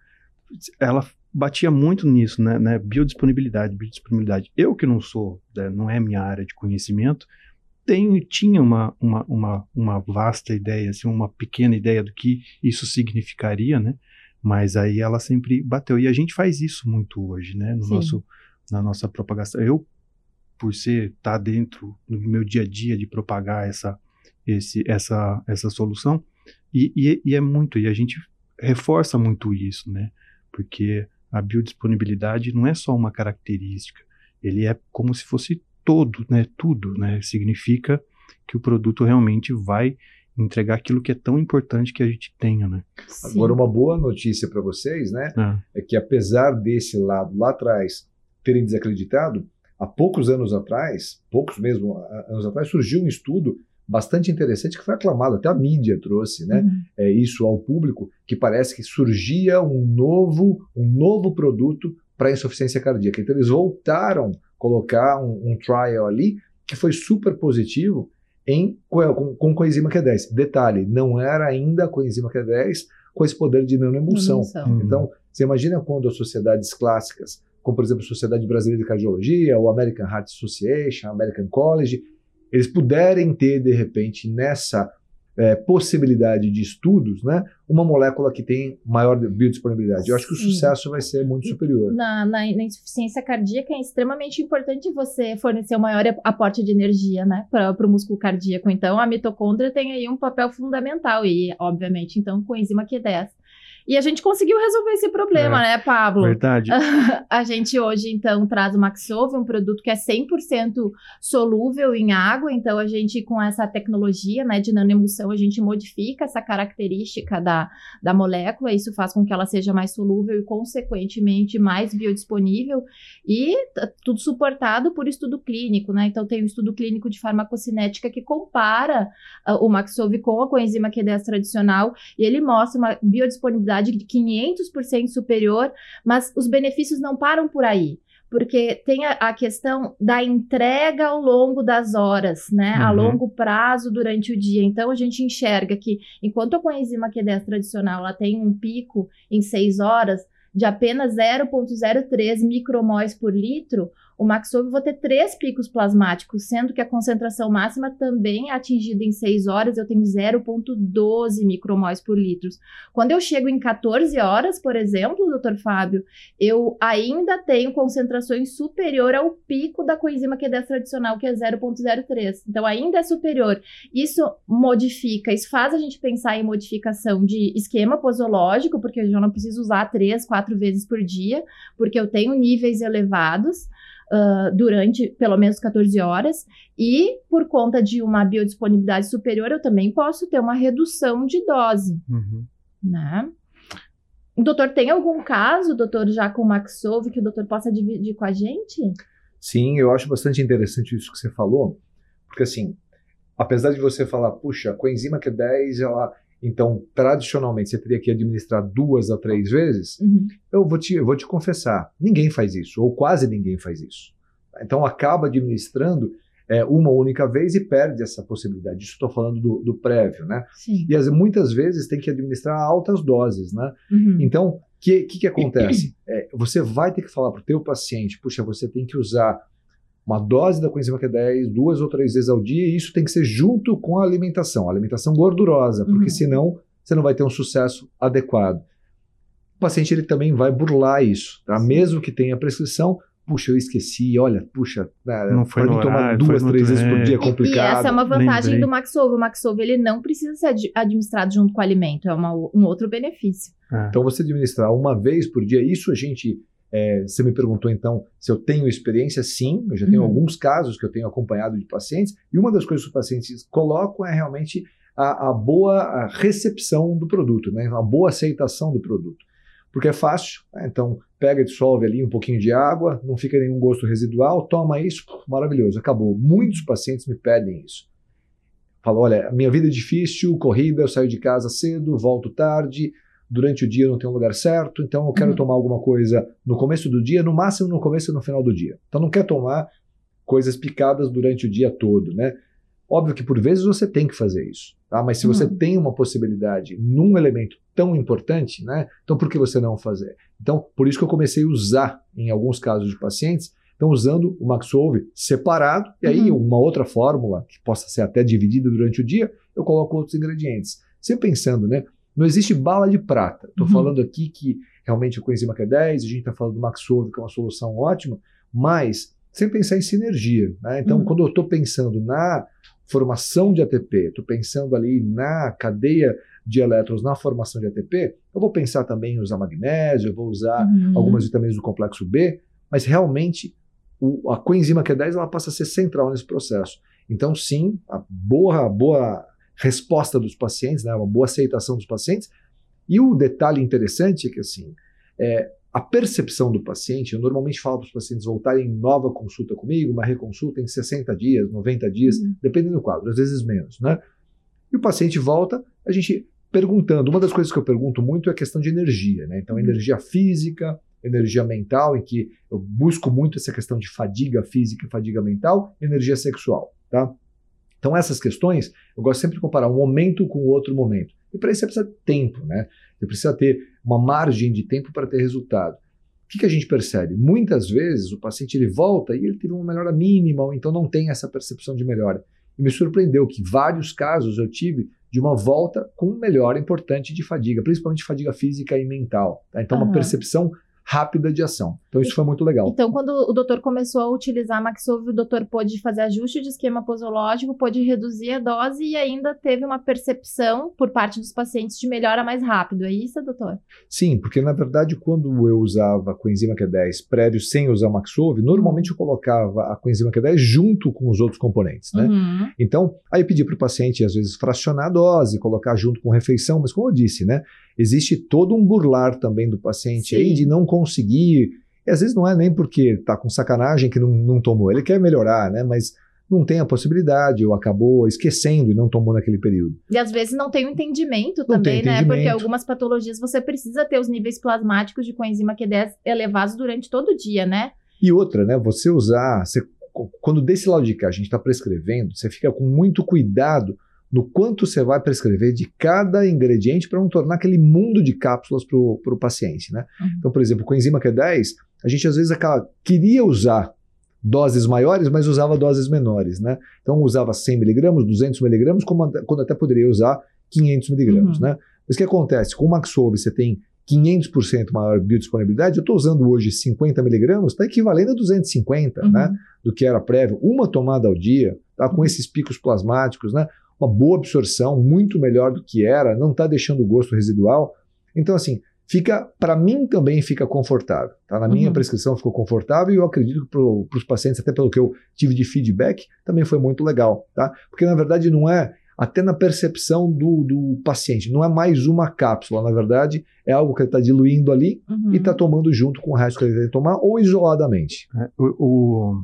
ela batia muito nisso, né, né, biodisponibilidade, biodisponibilidade. Eu que não sou, né, não é minha área de conhecimento, tenho, tinha uma, uma, uma, uma vasta ideia, assim, uma pequena ideia do que isso significaria, né, mas aí ela sempre bateu, e a gente faz isso muito hoje, né, no nosso, na nossa propagação. Eu por ser estar tá dentro do meu dia a dia de propagar essa esse, essa essa solução e, e, e, é muito e a gente reforça muito isso, né? Porque a biodisponibilidade não é só uma característica, ele é como se fosse todo, né? Tudo, né? Significa que o produto realmente vai entregar aquilo que é tão importante que a gente tenha, né? Sim. Agora uma boa notícia para vocês, né? É. é que apesar desse lado lá atrás terem desacreditado, há poucos anos atrás, poucos mesmo anos atrás, surgiu um estudo bastante interessante que foi aclamado, até a mídia trouxe né, uhum. é, isso ao público, que parece que surgia um novo, um novo produto para insuficiência cardíaca. Então eles voltaram a colocar um, um trial ali que foi super positivo em, com, com coenzima Q10. Detalhe, não era ainda a coenzima Q10 com esse poder de nanoemulsão. Uhum. Então, você imagina quando as sociedades clássicas como por exemplo a Sociedade Brasileira de Cardiologia, o American Heart Association, American College, eles puderem ter, de repente, nessa é, possibilidade de estudos, né, uma molécula que tem maior biodisponibilidade. Eu acho que o sucesso vai ser muito superior. Na, na, na, insuficiência cardíaca é extremamente importante você fornecer o maior aporte de energia né, para o músculo cardíaco. Então, a mitocôndria tem aí um papel fundamental e, obviamente, então, com a enzima Q10 e a gente conseguiu resolver esse problema, é, né, Pablo? Verdade. a gente hoje, então, traz o Maxove, um produto que é 100% solúvel em água. Então, a gente, com essa tecnologia né, de nanoemulsão, a gente modifica essa característica da, da molécula. Isso faz com que ela seja mais solúvel e, consequentemente, mais biodisponível. E tudo suportado por estudo clínico, né? Então, tem um estudo clínico de farmacocinética que compara uh, o Maxove com a coenzima Q10 tradicional e ele mostra uma biodisponibilidade de 500% superior, mas os benefícios não param por aí porque tem a, a, questão da entrega ao longo das horas, né? Uhum. A longo prazo durante o dia. Então a gente enxerga que enquanto a coenzima Q10 tradicional ela tem um pico em seis horas, de apenas 0,03 micromóis por litro, o Maxov vou ter três picos plasmáticos, sendo que a concentração máxima também é atingida em 6 horas, eu tenho 0,12 micromóis por litro. Quando eu chego em 14 horas, por exemplo, doutor Fábio, eu ainda tenho concentrações superior ao pico da coenzima Q10 tradicional, que é 0,03. Então, ainda é superior. Isso modifica, isso faz a gente pensar em modificação de esquema posológico, porque eu já não preciso usar três, quatro vezes por dia, porque eu tenho níveis elevados uh, durante pelo menos 14 horas, e por conta de uma biodisponibilidade superior, eu também posso ter uma redução de dose. Uhum. Né? O doutor tem algum caso, doutor, já com o Maxov, que o doutor possa dividir com a gente? Sim, eu acho bastante interessante isso que você falou, porque assim, apesar de você falar, puxa, a coenzima Q10, ela então, tradicionalmente, você teria que administrar duas a três vezes. Uhum. Eu, vou te, eu vou te confessar, ninguém faz isso, ou quase ninguém faz isso. Então, acaba administrando é, uma única vez e perde essa possibilidade. Isso estou falando do, do, prévio, né? Sim. E as, muitas vezes tem que administrar altas doses, né? Uhum. Então, o que, que, que, acontece? É, você vai ter que falar para o teu paciente, puxa, você tem que usar uma dose da coenzima Q10 duas ou três vezes ao dia, e isso tem que ser junto com a alimentação, a alimentação gordurosa, porque uhum. senão você não vai ter um sucesso adequado. O paciente ele também vai burlar isso, tá? mesmo que tenha prescrição. Puxa, eu esqueci, olha, puxa, né, não foi no tomar horário, duas, três vezes por dia é complicado. E essa é uma vantagem Lembrei. do Maxovo. O Maxovo ele não precisa ser administrado junto com o alimento, é uma, um outro benefício. É. Então, você administrar uma vez por dia, isso a gente é, você me perguntou então se eu tenho experiência, sim, eu já tenho uhum. alguns casos que eu tenho acompanhado de pacientes, e uma das coisas que os pacientes colocam é realmente a, a boa recepção do produto, né, a boa aceitação do produto. Porque é fácil, né? então pega e dissolve ali um pouquinho de água, não fica nenhum gosto residual, toma isso, maravilhoso, acabou. Muitos pacientes me pedem isso. Falo, olha, minha vida é difícil, corrida, eu saio de casa cedo, volto tarde, durante o dia não tem um lugar certo, então eu quero uhum. tomar alguma coisa no começo do dia, no máximo no começo e no final do dia. Então não quer tomar coisas picadas durante o dia todo, né? Óbvio que por vezes você tem que fazer isso, tá? Mas se você uhum. tem uma possibilidade num elemento tão importante, né? Então por que você não fazer? Então por isso que eu comecei a usar em alguns casos de pacientes, estão usando o Maxolve separado e aí uhum. uma outra fórmula que possa ser até dividida durante o dia, eu coloco outros ingredientes. Você pensando, né? Não existe bala de prata. Estou uhum. falando aqui que realmente o coenzima Q10, a gente está falando do Maxolve, que é uma solução ótima, mas sem pensar em sinergia. Né? Então, uhum. quando eu estou pensando na formação de ATP, estou pensando ali na cadeia de elétrons na formação de ATP, eu vou pensar também em usar magnésio, eu vou usar uhum. algumas vitaminas do complexo B, mas realmente o, a coenzima Q10 ela passa a ser central nesse processo. Então, sim, a boa, boa resposta dos pacientes, né, uma boa aceitação dos pacientes. E o detalhe interessante é que assim, é, a percepção do paciente, eu normalmente falo para os pacientes voltarem em nova consulta comigo, uma reconsulta em 60 dias, 90 dias, uhum. dependendo do quadro, às vezes menos, né? E o paciente volta, a gente perguntando, uma das coisas que eu pergunto muito é a questão de energia, né? Então, uhum. energia física, energia mental, em que eu busco muito essa questão de fadiga física e fadiga mental, energia sexual, tá? Então, essas questões, eu gosto sempre de comparar um momento com outro momento. E para isso você precisa de tempo, né? Você precisa ter uma margem de tempo para ter resultado. O que, que a gente percebe? Muitas vezes o paciente ele volta e ele teve uma melhora mínima, ou então não tem essa percepção de melhora. E me surpreendeu que vários casos eu tive de uma volta com melhora importante de fadiga, principalmente fadiga física e mental. Tá? Então, uhum. uma percepção rápida de ação. Então isso foi muito legal. Então quando o doutor começou a utilizar a Maxov, o doutor pôde fazer ajuste de esquema posológico, pôde reduzir a dose e ainda teve uma percepção por parte dos pacientes de melhora mais rápido. É isso, doutor? Sim, porque na verdade quando eu usava a coenzima Q10 prévio sem usar o Maxov, normalmente eu colocava a coenzima Q10 junto com os outros componentes, né? Uhum. Então, aí eu pedi para o paciente às vezes fracionar a dose, colocar junto com refeição, mas como eu disse, né? Existe todo um burlar também do paciente Sim. aí de não conseguir. E às vezes não é nem porque está com sacanagem que não, não tomou, ele quer melhorar, né? Mas não tem a possibilidade, ou acabou esquecendo e não tomou naquele período. E às vezes não tem o entendimento não também, entendimento. né? Porque algumas patologias você precisa ter os níveis plasmáticos de coenzima Q10 elevados durante todo o dia, né? E outra, né? Você usar, você, quando desse lado de cá a gente está prescrevendo, você fica com muito cuidado no quanto você vai prescrever de cada ingrediente para não tornar aquele mundo de cápsulas para o paciente. Né? Uhum. Então, por exemplo, com a enzima Q10, a gente às vezes aquela, queria usar doses maiores, mas usava doses menores. Né? Então, usava 100 miligramas, 200 miligramas, quando até poderia usar 500 miligramas. Uhum. Né? Mas o que acontece? Com o Maxove, você tem 500% maior biodisponibilidade, eu estou usando hoje 50 miligramas, está equivalendo a 250, Uhum. né? Do que era prévio. Uma tomada ao dia, tá? com Uhum. esses picos plasmáticos, né? Uma boa absorção, muito melhor do que era, não está deixando gosto residual. Então, assim, fica, para mim também fica confortável. Tá? Na minha Uhum. prescrição ficou confortável e eu acredito que para os pacientes, até pelo que eu tive de feedback, também foi muito legal, tá? Porque na verdade não é até na percepção do, do paciente. Não é mais uma cápsula, na verdade, é algo que ele está diluindo ali Uhum. e está tomando junto com o resto que ele tem que tomar ou isoladamente. É, o, o-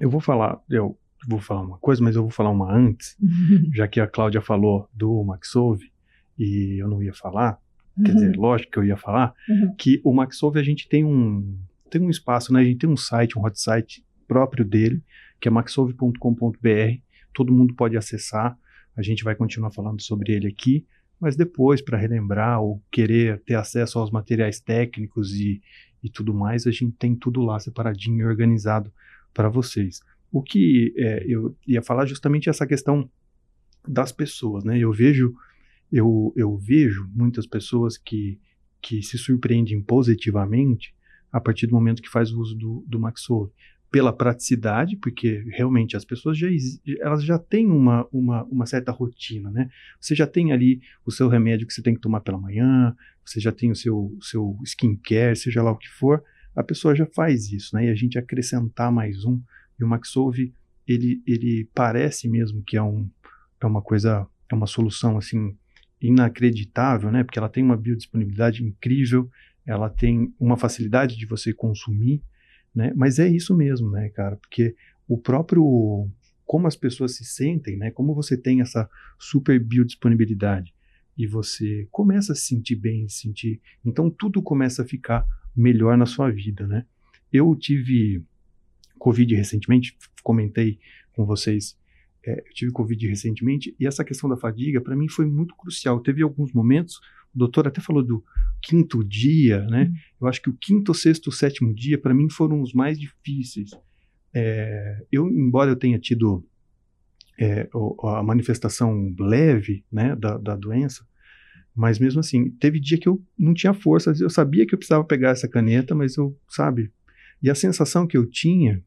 eu vou falar, eu vou falar uma coisa, mas eu vou falar uma antes, já que a Cláudia falou do Maxove e eu não ia falar, quer dizer, lógico que eu ia falar, Uhum. que o Maxove a gente tem um tem um espaço, né? A gente tem um site, um hot site próprio dele, que é maxove.com.br. Todo mundo pode acessar. A gente vai continuar falando sobre ele aqui, mas depois para relembrar ou querer ter acesso aos materiais técnicos e, e tudo mais, a gente tem tudo lá separadinho e organizado para vocês. O que é, eu ia falar justamente essa questão das pessoas, né? Eu vejo eu, eu vejo muitas pessoas que, que se surpreendem positivamente a partir do momento que faz o uso do, do. Pela praticidade, porque realmente as pessoas já, elas já têm uma, uma, uma certa rotina, né? Você já tem ali o seu remédio que você tem que tomar pela manhã, você já tem o seu, seu skincare, seja lá o que for, a pessoa já faz isso, né? E a gente acrescentar mais um, e o Maxove, ele, ele parece mesmo que é, um, é uma coisa, é uma solução assim inacreditável, né? Porque ela tem uma biodisponibilidade incrível, ela tem uma facilidade de você consumir, né? Mas é isso mesmo, né, cara? Porque o próprio como as pessoas se sentem, né? Como você tem essa super biodisponibilidade e você começa a se sentir bem, se sentir, então tudo começa a ficar melhor na sua vida, né? Eu tive Covid recentemente, comentei com vocês é, eu tive Covid recentemente e essa questão da fadiga para mim foi muito crucial. Teve alguns momentos, o doutor até falou do quinto dia, né? Uhum. Eu acho que o quinto, sexto, sétimo dia para mim foram os mais difíceis. É, eu, embora eu tenha tido é, a manifestação leve, né, da, da doença, mas mesmo assim, teve dia que eu não tinha força, eu sabia que eu precisava pegar essa caneta, mas eu, sabe? E a sensação que eu tinha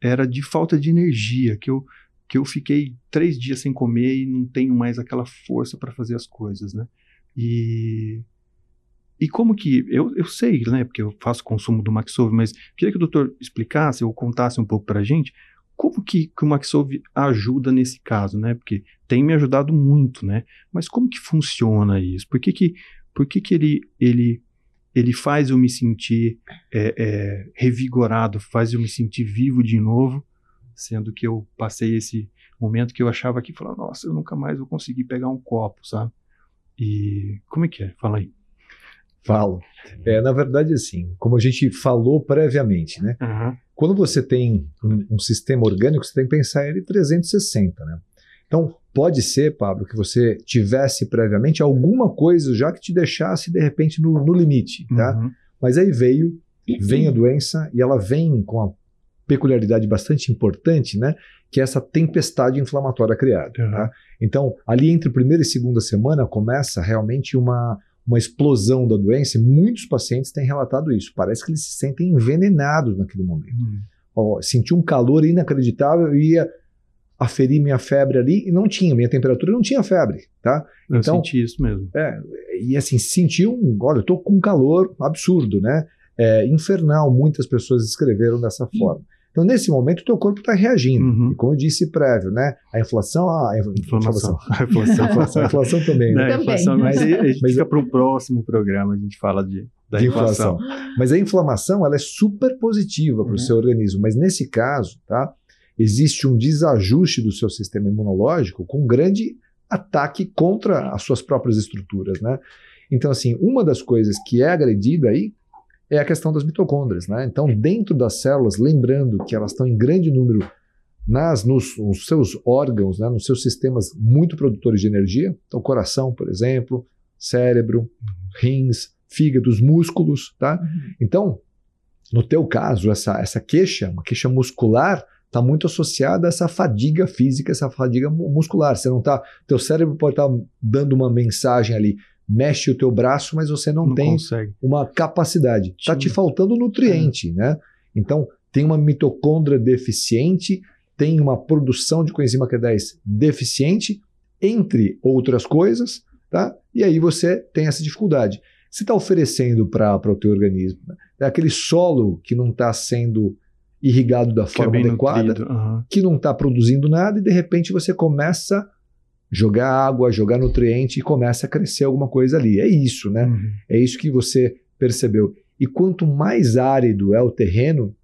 era de falta de energia, que eu que eu fiquei três dias sem comer e não tenho mais aquela força para fazer as coisas, né? E e como que eu, eu sei, né? Porque eu faço consumo do Maxove, mas queria que o doutor explicasse ou contasse um pouco para a gente como que, que o Maxove ajuda nesse caso, né? Porque tem me ajudado muito, né? Mas como que funciona isso? Por que que, por que, que ele, ele, ele faz eu me sentir é, é, revigorado, faz eu me sentir vivo de novo, sendo que eu passei esse momento que eu achava que, falava, nossa, eu nunca mais vou conseguir pegar um copo, sabe? E como é que é? Fala aí. Falo. É, na verdade, assim, como a gente falou previamente, né? Aham. Quando você tem um, um sistema orgânico, você tem que pensar ele 360, né? Então, pode ser, Pablo, que você tivesse previamente alguma coisa já que te deixasse, de repente, no, no limite, tá? Uhum. Mas aí veio, vem a doença e ela vem com uma peculiaridade bastante importante, né? Que é essa tempestade inflamatória criada, Uhum. tá? Então, ali entre primeira e segunda semana começa realmente uma, uma explosão da doença e muitos pacientes têm relatado isso. Parece que eles se sentem envenenados naquele momento. Uhum. Ó, senti um calor inacreditável, eu ia aferir minha febre ali e não tinha, minha temperatura não tinha febre, tá? Eu Então- senti isso mesmo. E assim, senti um, olha, eu tô com um calor absurdo, né? É, infernal, muitas pessoas escreveram dessa forma. Então, nesse momento, o teu corpo está reagindo. Uhum. E como eu disse prévio, né? A inflação, a inf- Inflamação. A inflação, a inflação também, né? Também. inflação, mas Mas- a gente mas- fica para um próximo programa, a gente fala de, da de inflação. inflação. Mas a inflamação ela é super positiva para o Uhum. seu organismo. Mas nesse caso, tá, existe um desajuste do seu sistema imunológico com um grande ataque contra as suas próprias estruturas, né? Então, assim, uma das coisas que é agredida aí é a questão das mitocôndrias, né? Então, dentro das células, lembrando que elas estão em grande número nas, nos, nos seus órgãos, né, nos seus sistemas muito produtores de energia, então coração, por exemplo, cérebro, rins, fígados, músculos, tá? Uhum. Então, no teu caso, essa, essa queixa, uma queixa muscular, está muito associada a essa fadiga física, essa fadiga muscular. Você não tá, teu cérebro pode estar tá dando uma mensagem ali, mexe o teu braço, mas você não, Não tem consegue. uma capacidade. Está te faltando nutriente, né? Então, tem uma mitocôndria deficiente, tem uma produção de coenzima Q10 deficiente, entre outras coisas, tá? E aí você tem essa dificuldade. Você está oferecendo para o teu organismo né? é aquele solo que não está sendo irrigado da é forma bem adequada, aham. que não está produzindo nada e de repente você começa a jogar água, jogar nutriente e começa a crescer alguma coisa ali. É isso, né? Uhum. É isso que você percebeu. E quanto mais árido é o terreno,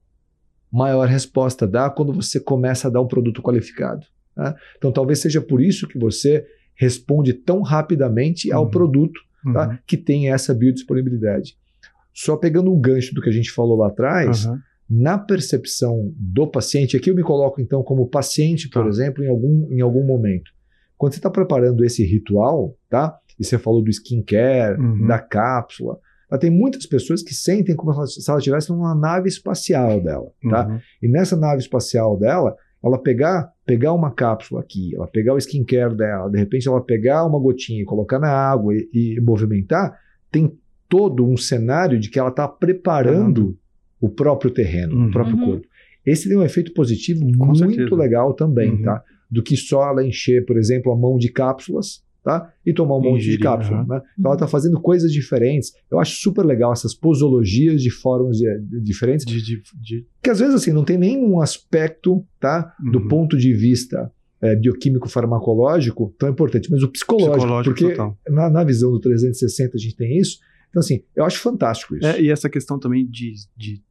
maior resposta dá quando você começa a dar um produto qualificado. né? Então talvez seja por isso que você responde tão rapidamente ao Uhum. produto tá? Uhum. que tem essa biodisponibilidade. Só pegando um gancho do que a gente falou lá atrás. Na percepção do paciente, aqui eu me coloco então como paciente, por Tá. exemplo, em algum, em algum momento. Quando você está preparando esse ritual, tá? E você falou do skincare, Uhum. da cápsula, tá? tem muitas pessoas que sentem como se ela estivesse numa nave espacial dela, tá? Uhum. E nessa nave espacial dela, ela pegar, pegar uma cápsula aqui, ela pegar o skincare dela, de repente ela pegar uma gotinha e colocar na água e, e movimentar, tem todo um cenário de que ela está preparando o próprio terreno, Uhum. o próprio Uhum. corpo. Esse tem um efeito positivo Com muito certeza. legal também, Uhum. tá? Do que só ela encher, por exemplo, a mão de cápsulas, tá? E tomar um monte de Ingerir, cápsula, aham. né? Então ela está fazendo coisas diferentes. Eu acho super legal essas posologias de formas de- de- diferentes De, de, de- que às vezes assim não tem nenhum aspecto tá do Uhum. ponto de vista é, bioquímico farmacológico tão importante mas o psicológico, Psicológico porque total. na, na visão do 360 a gente tem isso então assim eu acho fantástico isso É, e essa questão também de, de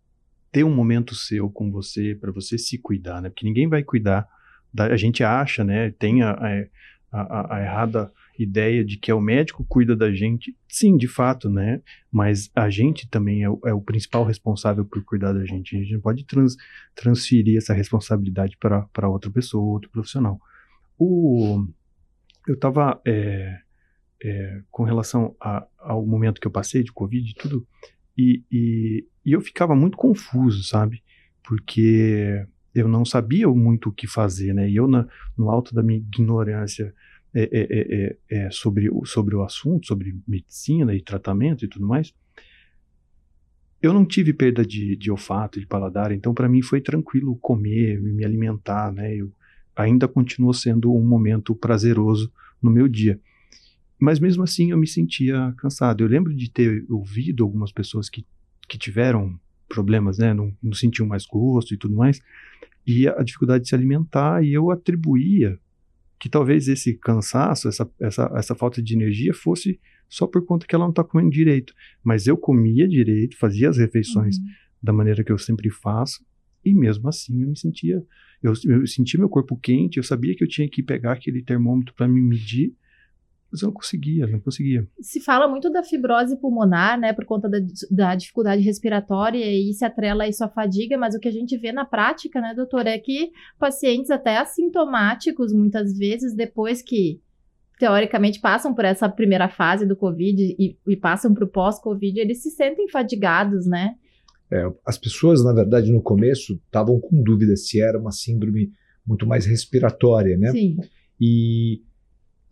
ter um momento seu com você, para você se cuidar, né? Porque ninguém vai cuidar. da- a gente acha, né? Tem a, a, a- a errada ideia de que é o médico cuida da gente. Sim, de fato, né? Mas a gente também é o, é o principal responsável por cuidar da gente. A gente não pode trans- transferir essa responsabilidade para outra pessoa, outro profissional. O, eu estava com relação a- ao momento que eu passei de Covid e tudo, e, e, eu ficava muito confuso, sabe? Porque eu não sabia muito o que fazer, né? E eu, na- no alto da minha ignorância é, é, é, é, é, sobre, o, sobre o assunto, sobre medicina e tratamento e tudo mais, eu não tive perda de, de olfato, de paladar, então para mim foi tranquilo comer me alimentar, né? Eu, ainda continua sendo um momento prazeroso no meu dia. Mas mesmo assim eu me sentia cansado. Eu lembro de ter ouvido algumas pessoas que, que tiveram problemas, né? Não, não sentiam mais gosto e tudo mais. E a dificuldade de se alimentar, e eu atribuía que talvez esse cansaço, essa, essa, essa falta de energia fosse só por conta que ela não está comendo direito. Mas eu comia direito, fazia as refeições Uhum. da maneira que eu sempre faço, e mesmo assim eu me sentia, eu, eu sentia meu corpo quente, eu sabia que eu tinha que pegar aquele termômetro para me medir, mas eu não conseguia, não conseguia. Se fala muito da fibrose pulmonar, né, por conta da, da dificuldade respiratória, e se atrela a isso à fadiga, mas o que a gente vê na prática, né, doutor, é que pacientes até assintomáticos, muitas vezes, depois que teoricamente passam por essa primeira fase do Covid e, e passam para o pós-Covid, eles se sentem fadigados, né? É, as pessoas na verdade no começo estavam com dúvida se era uma síndrome muito mais respiratória né Sim. E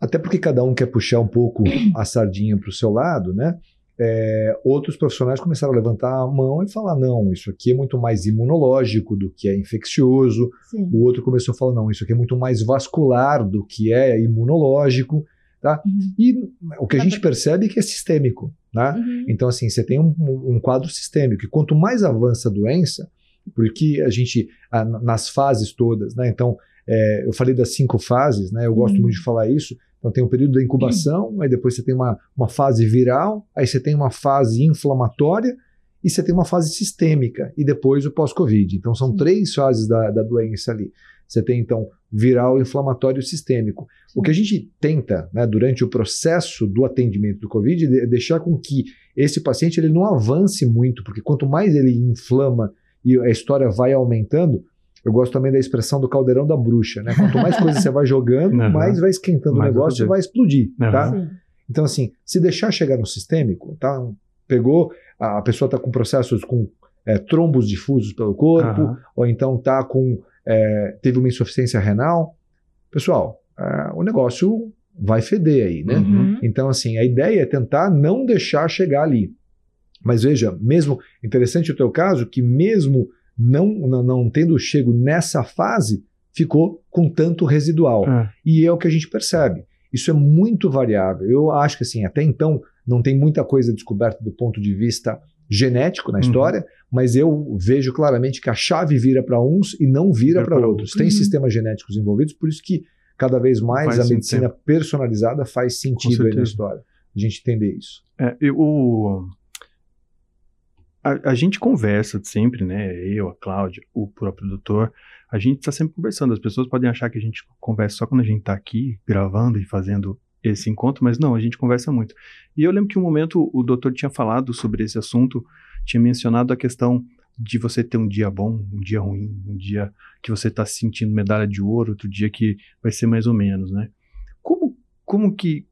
até porque cada um quer puxar um pouco a sardinha para o seu lado, né? É, outros profissionais começaram a levantar a mão e falar: não, isso aqui é muito mais imunológico do que é infeccioso. Sim. O outro começou a falar: não, isso aqui é muito mais vascular do que é imunológico. Uhum. E o que a gente percebe é que é sistêmico, né? Uhum. Então, assim, você tem um, um quadro sistêmico. E quanto mais avança a doença, porque a gente, a- nas fases todas, né? Então, é, eu falei das cinco fases, né? Eu gosto Uhum. muito de falar isso. Então, tem o período da incubação, aí depois você tem uma, uma fase viral, aí você tem uma fase inflamatória e você tem uma fase sistêmica, e depois o pós-Covid. Então, são Sim. três fases da, da doença ali. Você tem, então, viral, inflamatório e sistêmico. O que a gente tenta, né, durante o processo do atendimento do Covid, é deixar com que esse paciente ele não avance muito, porque quanto mais ele inflama e a história vai aumentando, eu gosto também da expressão do caldeirão da bruxa, né? Quanto mais coisa você vai jogando, Uhum. mais vai esquentando Mais o negócio e vai explodir, Uhum. tá? Sim. Então, assim, se deixar chegar no sistêmico, tá? Pegou, a pessoa está com processos com é, trombos difusos pelo corpo, Aham. ou então tá com é, teve uma insuficiência renal, pessoal, é, o negócio vai feder aí, né? Uhum. Então, assim, a ideia é tentar não deixar chegar ali. Mas veja, mesmo interessante o teu caso, que mesmo não, não, não tendo chego nessa fase, ficou com tanto residual. É. E é o que a gente percebe. Isso é muito variável. Eu acho que assim, até então não tem muita coisa descoberta do ponto de vista genético na Uhum. história, mas eu vejo claramente que a chave vira para uns e não vira para outros. Tem Uhum. sistemas genéticos envolvidos, por isso que cada vez mais Faz a medicina personalizada faz sentido aí na história. A gente entender isso. É, eu, a, a gente conversa sempre, né? Eu, a Cláudia, o próprio doutor, a gente está sempre conversando. As pessoas podem achar que a gente conversa só quando a gente está aqui gravando e fazendo esse encontro, mas não, a gente conversa muito. E eu lembro que um momento o doutor tinha falado sobre esse assunto, tinha mencionado a questão de você ter um dia bom, um dia ruim, um dia que você está se sentindo medalha de ouro, outro dia que vai ser mais ou menos, né? Como, como que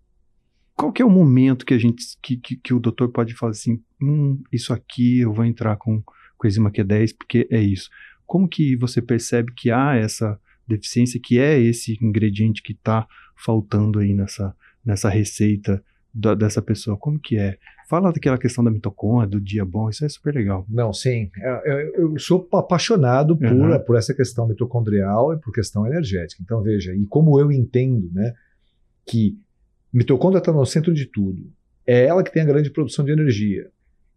qual que é o momento que a gente que, que, que o doutor pode falar assim, hum, isso aqui eu vou entrar com coenzima Q10 porque é isso. Como que você percebe que há essa deficiência, que é esse ingrediente que está faltando aí nessa, nessa receita da- dessa pessoa? Como que é? Fala daquela questão da mitocôndria, do dia bom, isso é super legal. Não, sim. É, Eu, eu sou apaixonado por, Uhum. por essa questão mitocondrial e por questão energética. Então, veja, e como eu entendo né, que mitocôndria está no centro de tudo, é ela que tem a grande produção de energia.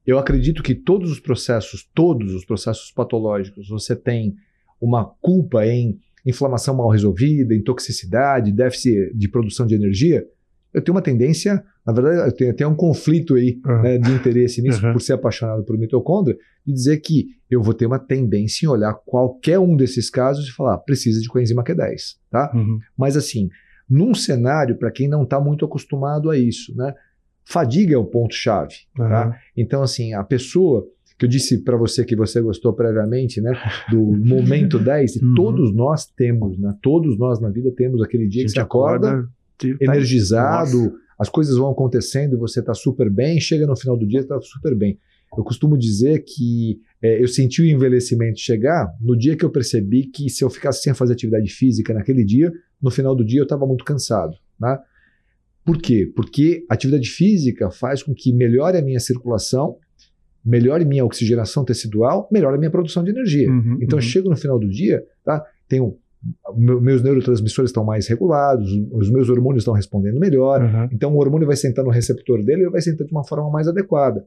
Eu acredito que todos os processos, todos os processos patológicos, você tem uma culpa em inflamação mal resolvida, em toxicidade, déficit de produção de energia. Eu tenho uma tendência, na verdade, eu tenho, tenho um conflito aí né, de interesse nisso, Uhum. por ser apaixonado por mitocôndria, de dizer que eu vou ter uma tendência em olhar qualquer um desses casos e falar, precisa de coenzima Q10, tá? Uhum. Mas assim, num cenário, para quem não está muito acostumado a isso, né? Fadiga é o ponto-chave, tá? Uhum. Então, assim, a pessoa que eu disse para você que você gostou previamente, né? Do momento 10, e Uhum. todos nós temos, né? Todos nós na vida temos aquele dia que você acorda tá- energizado, Nossa. as coisas vão acontecendo, você está super bem, chega no final do dia está super bem. Eu costumo dizer que é, eu senti o envelhecimento chegar no dia que eu percebi que se eu ficasse sem fazer atividade física naquele dia, no final do dia eu estava muito cansado. Né? Por quê? Porque a atividade física faz com que melhore a minha circulação, melhore minha oxigenação tecidual, melhore a minha produção de energia. Uhum, Então, eu uhum. chego no final do dia, tá? Tenho meu- meus neurotransmissores estão mais regulados, os meus hormônios estão respondendo melhor. Uhum. Então, o hormônio vai sentar no receptor dele e vai sentar de uma forma mais adequada.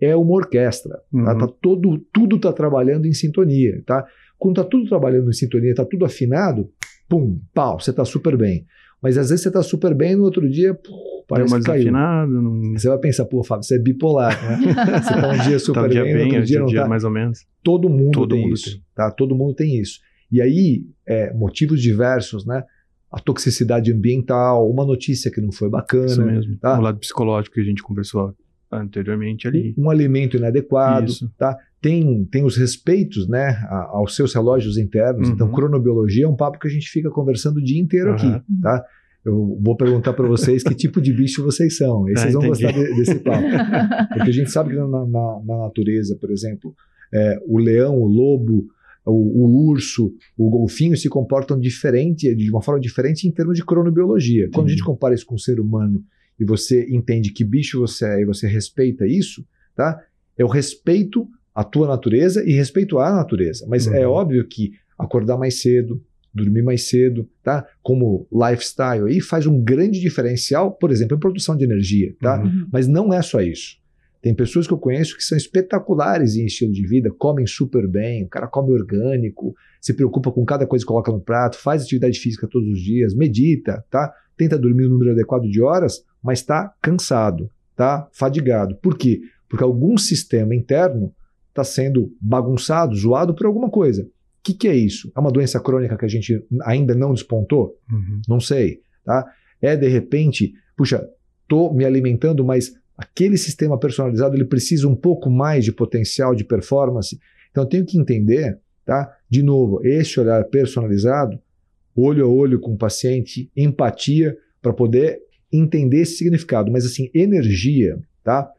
É uma orquestra, tá? Uhum. Tá todo, tudo está trabalhando em sintonia, tá? Quando está tudo trabalhando em sintonia, está tudo afinado, pum, pau, você está super bem. Mas às vezes você está super bem e no outro dia, pum, parece que caiu. não... Você vai pensar, pô, Fábio, você é bipolar, né? Você está um dia super tá um dia bem, bem, no outro outro dia não dia está. mais ou menos. Todo mundo Todo tem mundo isso, tem. tá? Todo mundo tem isso. E aí, é, motivos diversos, né? A toxicidade ambiental, uma notícia que não foi bacana, Isso mesmo. tá? O lado psicológico que a gente conversou anteriormente ali. um alimento inadequado, Isso. tá? Tem, tem os respeitos, né, aos seus relógios internos. Uhum. Então, cronobiologia é um papo que a gente fica conversando o dia inteiro aqui, Aham. tá? Eu vou perguntar para vocês que tipo de bicho vocês são. Aí Ah, vocês vão entendi. gostar de- desse papo. Porque a gente sabe que na, na- na natureza, por exemplo, é, o leão, o lobo, o, o urso, o golfinho se comportam diferente, de uma forma diferente em termos de cronobiologia. Quando a gente compara isso com o ser humano e você entende que bicho você é e você respeita isso, tá? É o respeito à tua natureza e respeito à natureza. Mas Uhum. é óbvio que acordar mais cedo, dormir mais cedo, tá? Como lifestyle aí faz um grande diferencial, por exemplo, em produção de energia, tá? Uhum. Uhum. Mas não é só isso. Tem pessoas que eu conheço que são espetaculares em estilo de vida, comem super bem, o cara come orgânico, se preocupa com cada coisa que coloca no prato, faz atividade física todos os dias, medita, tá? Tenta dormir o número adequado de horas, mas está cansado, tá? Fadigado. Por quê? Porque algum sistema interno está sendo bagunçado, zoado por alguma coisa. O que, que é isso? É uma doença crônica que a gente ainda não despontou? Uhum. Não sei, tá? É de repente, puxa, tô me alimentando, mas aquele sistema personalizado ele precisa um pouco mais de potencial de performance. Então eu tenho que entender tá? De novo, esse olhar personalizado, olho a olho com o paciente, empatia para poder entender esse significado. Mas assim, energia, tá?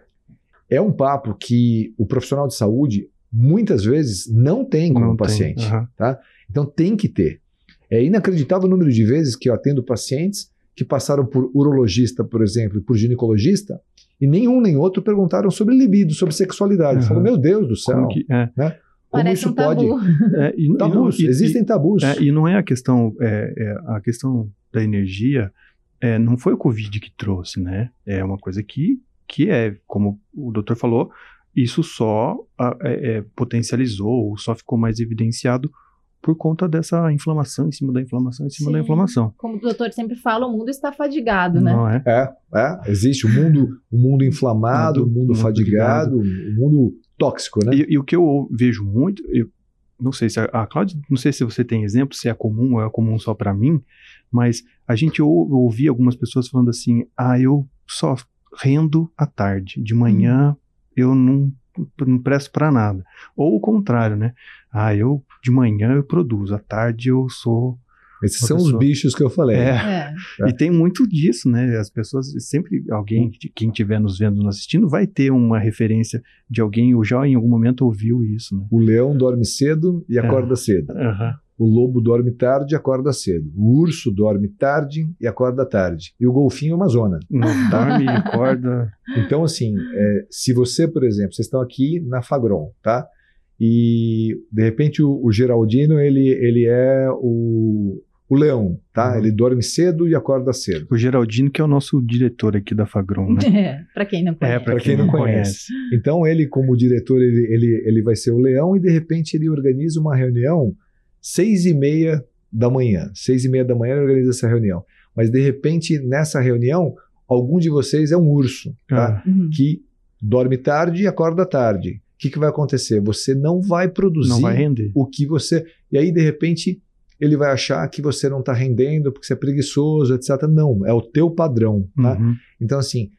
É um papo que o profissional de saúde muitas vezes não tem como Não tem, paciente, aham. tá? Então tem que ter. É inacreditável o número de vezes que eu atendo pacientes que passaram por urologista, por exemplo, e por ginecologista, e nenhum nem outro perguntaram sobre libido, sobre sexualidade. Falo, meu Deus do céu, Como que, é, como Parece isso um tabu. pode... é, e, não- Tabus, e- existem tabus. É, e não é a questão, é, é, a questão da energia, é, não foi o Covid que trouxe, né? É uma coisa que, que é, como o doutor falou, isso só a- é, é, potencializou, ou só ficou mais evidenciado por conta dessa inflamação em cima da inflamação em cima da Sim. inflamação. Como o doutor sempre fala, o mundo está fadigado, né? Não é? É, é, existe o mundo, o mundo inflamado, o mundo mundo fadigado, o mundo tóxico, né? E, e o que eu vejo muito, eu não sei se a, a Cláudia, não sei se você tem exemplo, se é comum ou é comum só para mim, mas a gente ou, eu ouvi algumas pessoas falando assim: ah, eu só rendo à tarde, de manhã eu não, não presto para nada. Ou o contrário, né? Ah, eu de manhã eu produzo, à tarde eu sou. Esses são os pessoa- bichos que eu falei. É, É. É. e tem muito disso, né? As pessoas, sempre alguém, de quem estiver nos vendo, nos assistindo, vai ter uma referência de alguém, ou já em algum momento ouviu isso, né? O leão dorme cedo e É. acorda cedo. Aham. O lobo dorme tarde e acorda cedo. O urso dorme tarde e acorda tarde. E o golfinho Amazona. Não dorme, acorda. Então, assim, é, se você, por exemplo, vocês estão aqui na Fagron, tá? E de repente o, o Geraldino ele, ele é o, o leão, tá? Uhum. Ele dorme cedo e acorda cedo. O Geraldino, que é o nosso diretor aqui da Fagron, né? É, pra quem não conhece. É, pra Pra quem, quem não não conhece. Então ele, como diretor, ele, ele, ele vai ser o leão e de repente ele organiza uma reunião seis e meia da manhã. Seis e meia da manhã ele organiza essa reunião. Mas de repente nessa reunião algum de vocês é um urso, tá? Ah, Uhum. Que dorme tarde e acorda tarde. O que, que vai acontecer? Você não vai produzir não vai render. o que você. E aí, de repente, ele vai achar que você não está rendendo porque você é preguiçoso, etc. Não, é o teu padrão. Tá? Uhum. Então, assim,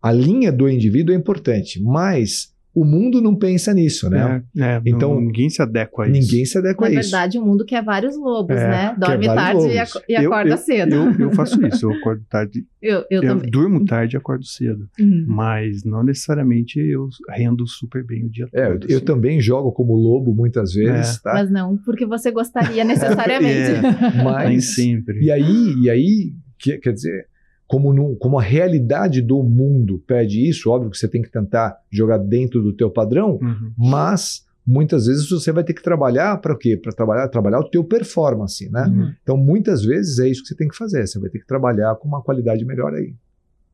a linha do indivíduo é importante, mas o mundo não pensa nisso, né? É, é, Então, não- ninguém se adequa a isso. Ninguém se adequa Na a isso. verdade, o mundo quer vários lobos, É, né? Dorme tarde e, e Eu- acorda eu, cedo. Eu, eu faço isso, eu acordo tarde. Eu, eu Eu, também. durmo tarde e acordo cedo. Uhum. Mas não necessariamente eu rendo super bem o dia É, eu, todo. eu assim. também jogo como lobo muitas vezes, tá? Mas não porque você gostaria necessariamente. Nem Mas, sempre. E aí, e aí que- quer dizer, como, no- como a realidade do mundo pede isso, óbvio que você tem que tentar jogar dentro do teu padrão, Uhum. mas muitas vezes você vai ter que trabalhar para o quê? Para trabalhar, trabalhar o teu performance, né? Uhum. Então, muitas vezes é isso que você tem que fazer. Você vai ter que trabalhar com uma qualidade melhor aí.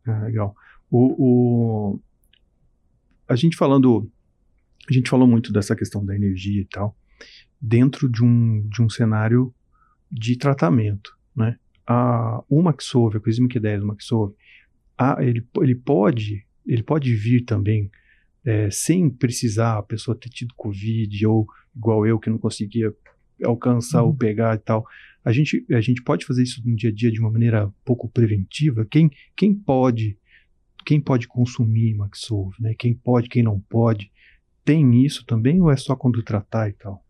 Ah, legal. O, o- A gente falando. A gente falou muito dessa questão da energia e tal, dentro de um, de um cenário de tratamento, né? A, o Maxove, a coenzima Q10 do Maxove, a, ele, ele, pode, ele pode vir também é, sem precisar a pessoa ter tido Covid ou igual eu que não conseguia alcançar ou Uhum. pegar e tal. A gente, a gente pode fazer isso no dia a dia de uma maneira pouco preventiva? Quem, quem pode quem pode consumir Maxolve, né? Quem pode, quem não pode. Tem isso também ou é só quando tratar e tal?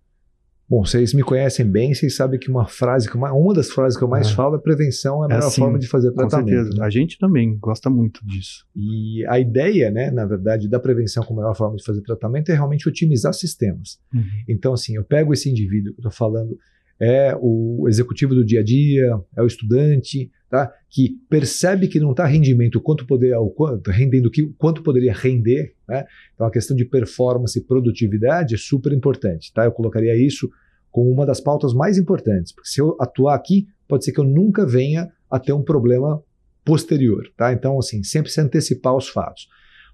Bom, vocês me conhecem bem, vocês sabem que uma frase, que uma, uma das frases que eu mais É. falo é prevenção é a É melhor assim, forma de fazer Com tratamento. certeza. né? A gente também gosta muito disso. E a ideia, né, na verdade, da prevenção como a melhor forma de fazer tratamento é realmente otimizar sistemas. Uhum. Então, assim, eu pego esse indivíduo que eu estou falando, é o executivo do dia a dia, é o estudante, tá? que percebe que não está rendimento, quanto poder, o quanto, rendendo que, quanto poderia render. Né? Então, a questão de performance e produtividade é super importante. Tá? Eu colocaria isso como uma das pautas mais importantes, porque se eu atuar aqui, pode ser que eu nunca venha a ter um problema posterior. Tá? Então, assim, sempre se antecipar os fatos.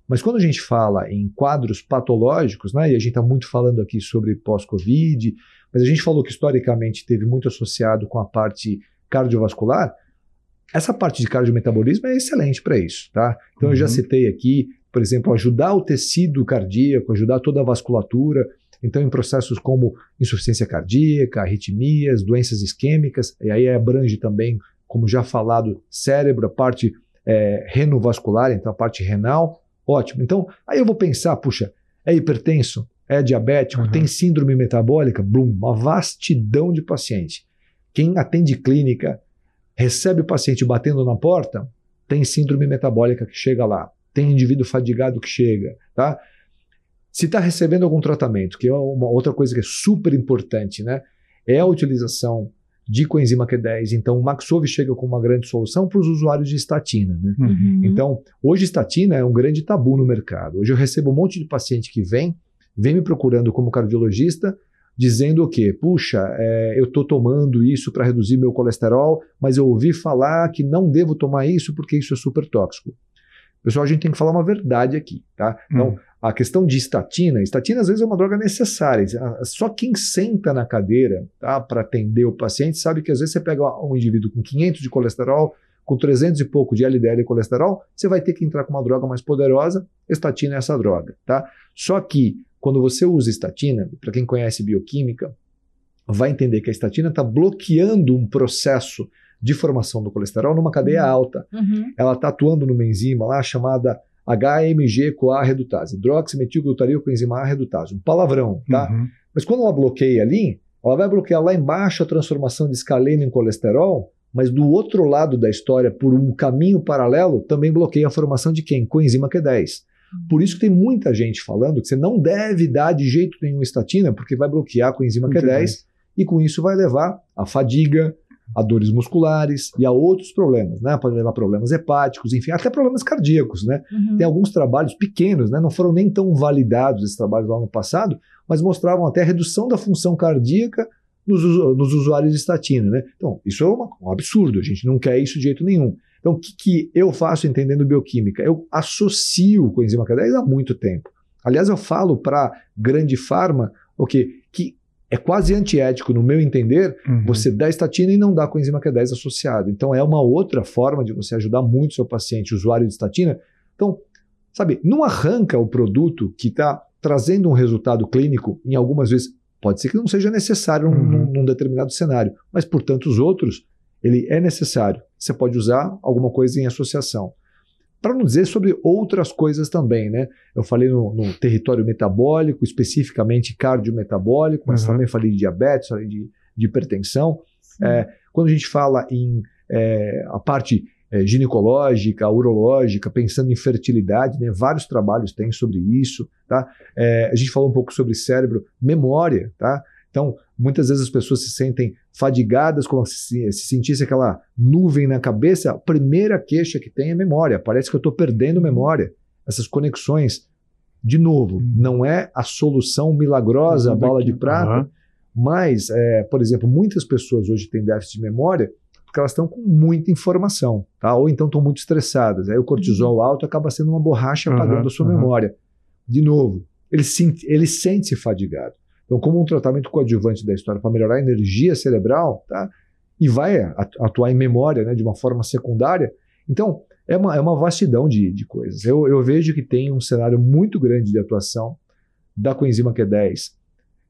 Mas quando a gente fala em quadros patológicos, né, e a gente está muito falando aqui sobre pós-Covid, mas a gente falou que historicamente teve muito associado com a parte cardiovascular, essa parte de cardiometabolismo é excelente para isso. Tá? Então eu já Uhum. citei aqui, por exemplo, ajudar o tecido cardíaco, ajudar toda a vasculatura. Então, em processos como insuficiência cardíaca, arritmias, doenças isquêmicas, e aí abrange também, como já falado, cérebro, a parte é, renovascular, então a parte renal, ótimo. Então, aí eu vou pensar, puxa, é hipertenso? É diabético, Uhum. tem síndrome metabólica, blum, uma vastidão de paciente. Quem atende clínica, recebe o paciente batendo na porta, tem síndrome metabólica que chega lá, tem indivíduo fadigado que chega, tá? Se está recebendo algum tratamento, que é uma outra coisa que é super importante, né? É a utilização de coenzima Q10. Então, o Maxov chega com uma grande solução para os usuários de estatina, né? Uhum. Então, hoje estatina é um grande tabu no mercado. Hoje eu recebo um monte de paciente que vem, vem me procurando como cardiologista, dizendo o quê? Puxa, é, eu estou tomando isso para reduzir meu colesterol, mas eu ouvi falar que não devo tomar isso porque isso é super tóxico. Pessoal, a gente tem que falar uma verdade aqui, tá? Então, Hum. a questão de estatina, estatina às vezes é uma droga necessária. Só quem senta na cadeira tá, para atender o paciente sabe que às vezes você pega um indivíduo com 500 de colesterol, com 300 e pouco de LDL e colesterol, você vai ter que entrar com uma droga mais poderosa. Estatina é essa droga, tá? Só que quando você usa estatina, para quem conhece bioquímica, vai entender que a estatina está bloqueando um processo de formação do colesterol numa cadeia Uhum. alta. Uhum. Ela está atuando numa enzima lá chamada HMG-CoA redutase, hidroximetilglutaril coenzima A redutase, um palavrão, tá? Uhum. Mas quando ela bloqueia ali, ela vai bloquear lá embaixo a transformação de escaleno em colesterol, mas do outro lado da história, por um caminho paralelo, também bloqueia a formação de quem? Coenzima Q10. Por isso que tem muita gente falando que você não deve dar de jeito nenhum estatina, porque vai bloquear a coenzima Q10 e com isso vai levar a fadiga, a dores musculares e a outros problemas, né? Pode levar a problemas hepáticos, enfim, até problemas cardíacos, né? Uhum. Tem alguns trabalhos pequenos, né? não foram nem tão validados esses trabalhos lá no passado, mas mostravam até a redução da função cardíaca nos, nos usuários de estatina. Né? Então, isso é uma- um absurdo, a gente não quer isso de jeito nenhum. Então, o que, que eu faço entendendo bioquímica? Eu associo com a enzima Q10 há muito tempo. Aliás, eu falo para grande farma o quê? que é quase antiético, no meu entender, Uhum. você dá estatina e não dá coenzima Q10 associado. Então é uma outra forma de você ajudar muito o seu paciente, usuário de estatina. Então, sabe, não arranca o produto que está trazendo um resultado clínico, em algumas vezes, pode ser que não seja necessário Uhum. num- num determinado cenário, mas por tantos outros, ele é necessário. Você pode usar alguma coisa em associação. Para não dizer sobre outras coisas também, né? Eu falei no, no território metabólico, especificamente cardiometabólico, mas Uhum. também falei de diabetes, falei de, de hipertensão. É, quando a gente fala em é, a parte é, ginecológica, urológica, pensando em fertilidade, né, vários trabalhos têm sobre isso. Tá? É, a gente falou um pouco sobre cérebro, memória. Tá? Então, muitas vezes as pessoas se sentem fadigadas, como se, se sentisse aquela nuvem na cabeça. A primeira queixa que tem é memória. Parece que eu estou perdendo memória. Essas conexões, de novo, Uhum. não é a solução milagrosa, a bala aqui. de prata, Aham. mas, é, por exemplo, muitas pessoas hoje têm déficit de memória porque elas estão com muita informação, tá? ou então estão muito estressadas. Aí o cortisol alto acaba sendo uma borracha apagando a sua aham. memória. De novo, ele, se- ele sente-se fadigado. Então, como um tratamento coadjuvante da história para melhorar a energia cerebral, tá? e vai atu- atuar em memória né, de uma forma secundária, então é uma, é uma vastidão de, de coisas. Eu, eu vejo que tem um cenário muito grande de atuação da coenzima Q10,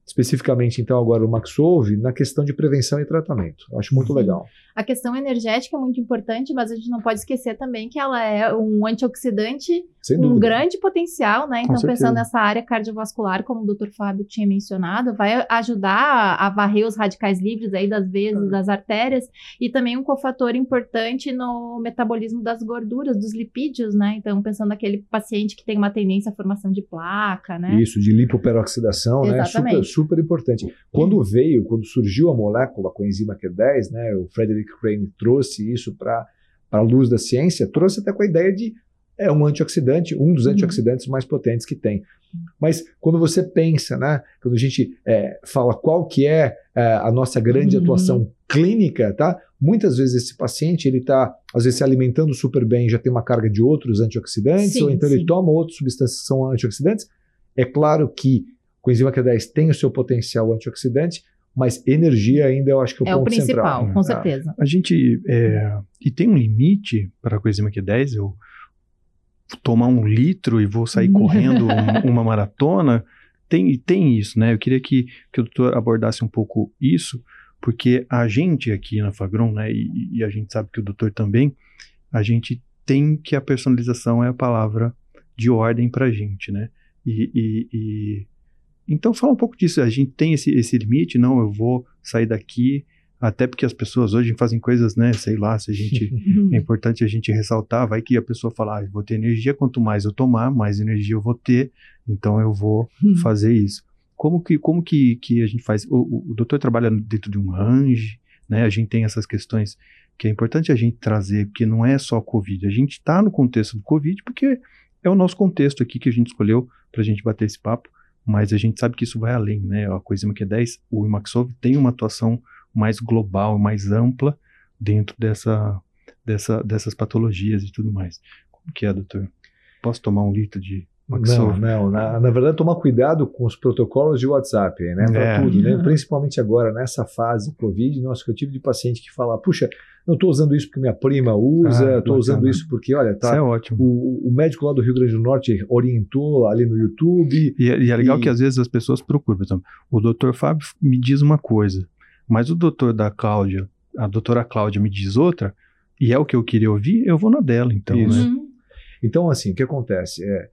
especificamente então agora o Maxolve, na questão de prevenção e tratamento. Eu acho muito Sim. legal. A questão energética é muito importante, mas a gente não pode esquecer também que ela é um antioxidante um grande potencial, né? Então, pensando nessa área cardiovascular, como o Dr. Fábio tinha mencionado, vai ajudar a, varrer os radicais livres aí das veias Uhum. e das artérias e também um cofator importante no metabolismo das gorduras, dos lipídios, né? Então, pensando naquele paciente que tem uma tendência à formação de placa, né? Isso, de lipoperoxidação, né? Super, super importante. Quando veio, quando surgiu a molécula com a enzima Q10, né? O Frederick Crane trouxe isso para a luz da ciência, trouxe até com a ideia de é um antioxidante, um dos Uhum. antioxidantes mais potentes que tem. Mas quando você pensa, né? Quando a gente é, fala qual que é, é, a nossa grande Uhum. atuação clínica, tá? Muitas vezes esse paciente ele está às vezes se alimentando super bem, já tem uma carga de outros antioxidantes, Sim, ou então sim. ele toma outras substâncias que são antioxidantes. É claro que o coenzima Q10 tem o seu potencial antioxidante, mas energia ainda eu acho que é o É o ponto principal, central. com Ah, certeza. A gente. é, e tem um limite para a coenzima Q10? Eu tomar um litro e vou sair correndo um- uma maratona? Tem, tem isso, né? Eu queria que, que o doutor abordasse um pouco isso, porque a gente aqui na Fagron, né, e, e a gente sabe que o doutor também, a gente tem que a personalização é a palavra de ordem para a gente, né? E, e- e então fala um pouco disso. A gente tem esse, esse limite, não, eu vou sair daqui, até porque as pessoas hoje fazem coisas, né? Sei lá, se a gente. é importante a gente ressaltar, vai que a pessoa fala, ah, vou ter energia, quanto mais eu tomar, mais energia eu vou ter, então eu vou fazer isso. Como que, como que, que a gente faz? O, o, o doutor trabalha dentro de um range, né? A gente tem essas questões que é importante a gente trazer, porque não é só Covid. A gente está no contexto do Covid porque é o nosso contexto aqui que a gente escolheu para a gente bater esse papo, mas a gente sabe que isso vai além, né? A Coenzima Q10, o Imaxov tem uma atuação mais global, mais ampla dentro dessa, dessa, dessas patologias e tudo mais. Como que é, doutor? Posso tomar um litro de não, não. Na, na, verdade, tomar cuidado com os protocolos de WhatsApp, né? Para é. tudo, né? Principalmente agora, nessa fase Covid, nossa, que eu tive de paciente que fala, puxa, não estou usando isso porque minha prima usa, estou ah, usando isso porque, olha, tá. Isso é ótimo. O, o, médico lá do Rio Grande do Norte orientou ali no YouTube. E, e é legal e... que às vezes as pessoas procuram, por exemplo, o doutor Fábio me diz uma coisa, mas o doutor da Cláudia, a doutora Cláudia me diz outra, e é o que eu queria ouvir, eu vou na dela, então, isso. né? Então, assim, o que acontece? É,